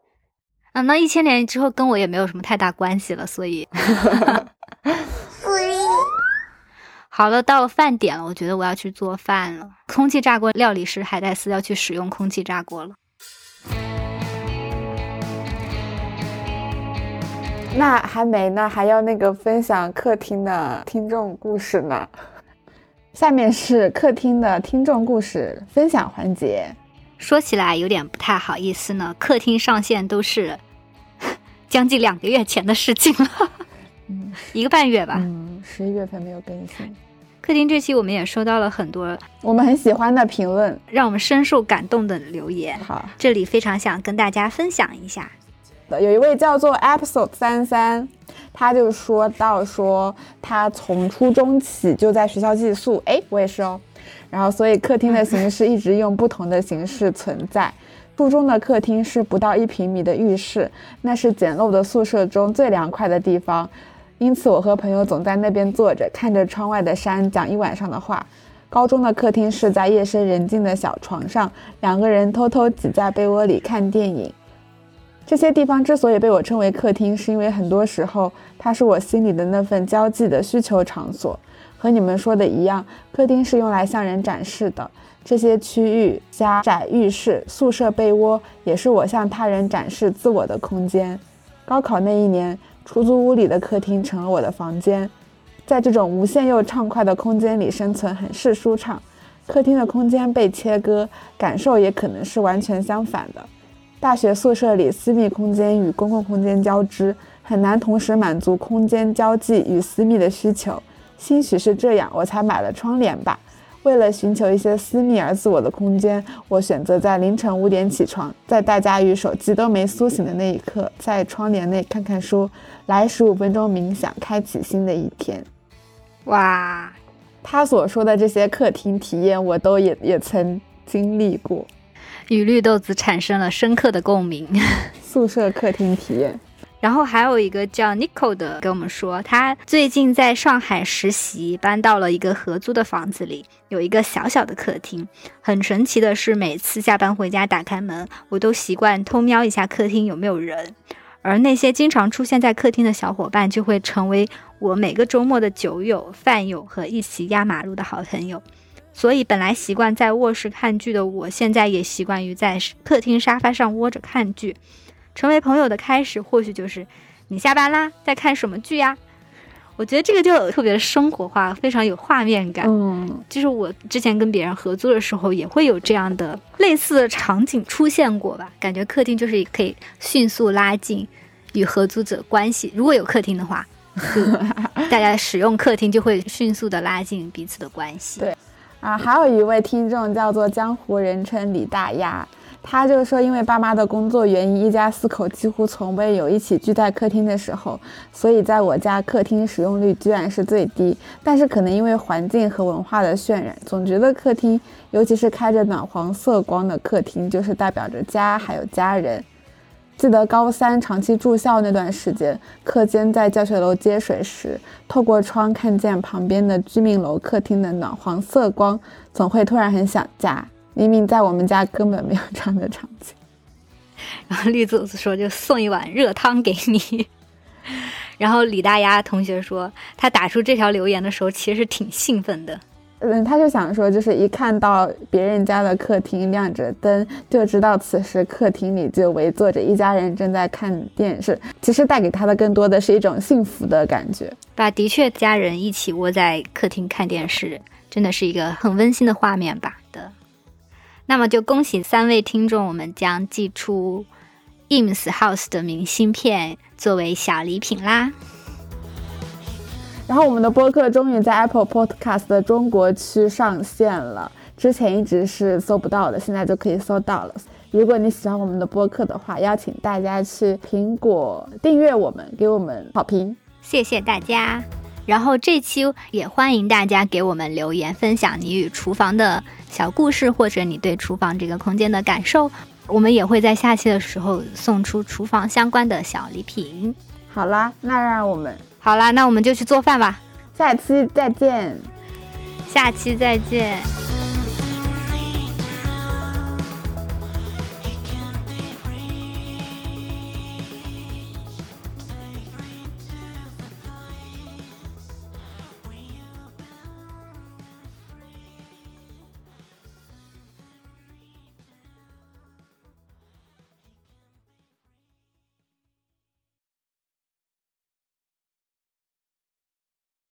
啊，那一千年之后跟我也没有什么太大关系了，所以。好了，到了饭点了，我觉得我要去做饭了。空气炸锅料理师海带丝要去使用空气炸锅了。那还没呢，还要那个分享客厅的听众故事呢。下面是客厅的听众故事分享环节。说起来有点不太好意思呢，客厅上线都是 将近两个月前的事情了，嗯，一个半月吧，嗯，十一月份没有更新。客厅这期我们也收到了很多我们很喜欢的评论，让我们深受感动的留言。好，这里非常想跟大家分享一下。有一位叫做 episode 三三，他就说到说他从初中起就在学校寄宿，哎，我也是哦。然后，所以客厅的形式一直用不同的形式存在。初中的客厅是不到一平米的浴室，那是简陋的宿舍中最凉快的地方。因此，我和朋友总在那边坐着，看着窗外的山，讲一晚上的话。高中的客厅是在夜深人静的小床上，两个人偷偷挤在被窝里看电影。这些地方之所以被我称为客厅，是因为很多时候它是我心里的那份交际的需求场所。和你们说的一样，客厅是用来向人展示的。这些区域，狭窄浴室、宿舍被窝，也是我向他人展示自我的空间。高考那一年，出租屋里的客厅成了我的房间。在这种无限又畅快的空间里生存，很是舒畅。客厅的空间被切割，感受也可能是完全相反的。大学宿舍里，私密空间与公共空间交织，很难同时满足空间交际与私密的需求。兴许是这样，我才买了窗帘吧。为了寻求一些私密而自我的空间，我选择在凌晨五点起床，在大家与手机都没苏醒的那一刻，在窗帘内看看书，来十五分钟冥想，开启新的一天。哇，他所说的这些客厅体验，我都也也曾经历过，与绿豆子产生了深刻的共鸣。宿舍客厅体验。然后还有一个叫 Nico 的跟我们说，他最近在上海实习，搬到了一个合租的房子里，有一个小小的客厅。很神奇的是，每次下班回家打开门，我都习惯偷瞄一下客厅有没有人。而那些经常出现在客厅的小伙伴，就会成为我每个周末的酒友、饭友和一起压马路的好朋友。所以，本来习惯在卧室看剧的我，现在也习惯于在客厅沙发上窝着看剧。成为朋友的开始，或许就是你下班啦，在看什么剧呀？我觉得这个就特别生活化，非常有画面感。嗯，就是我之前跟别人合租的时候，也会有这样的类似的场景出现过吧？感觉客厅就是可以迅速拉近与合租者关系。如果有客厅的话，大家使用客厅就会迅速的拉近彼此的关系。对，啊，还有一位听众叫做江湖人称李大丫。他就说，因为爸妈的工作原因，一家四口几乎从未有一起聚在客厅的时候，所以在我家客厅使用率居然是最低。但是可能因为环境和文化的渲染，总觉得客厅，尤其是开着暖黄色光的客厅，就是代表着家还有家人。记得高三长期住校那段时间，课间在教学楼接水时，透过窗看见旁边的居民楼客厅的暖黄色光，总会突然很想家。明明在我们家根本没有这样的场景，然后绿子子说就送一碗热汤给你，然后李大丫同学说他打出这条留言的时候其实挺兴奋的，嗯，他就想说就是一看到别人家的客厅亮着灯，就知道此时客厅里就围坐着一家人正在看电视，其实带给他的更多的是一种幸福的感觉。把的确家人一起窝在客厅看电视，真的是一个很温馨的画面吧的。那么就恭喜三位听众，我们将寄出 IMS House 的明信片作为小礼品啦。然后我们的播客终于在 Apple Podcast 的中国区上线了，之前一直是搜不到的，现在就可以搜到了。如果你喜欢我们的播客的话，邀请大家去苹果订阅我们，给我们好评，谢谢大家。然后这期也欢迎大家给我们留言，分享你与厨房的小故事，或者你对厨房这个空间的感受。我们也会在下期的时候送出厨房相关的小礼品。好啦，那让我们好啦，那我们就去做饭吧。下期再见，下期再见。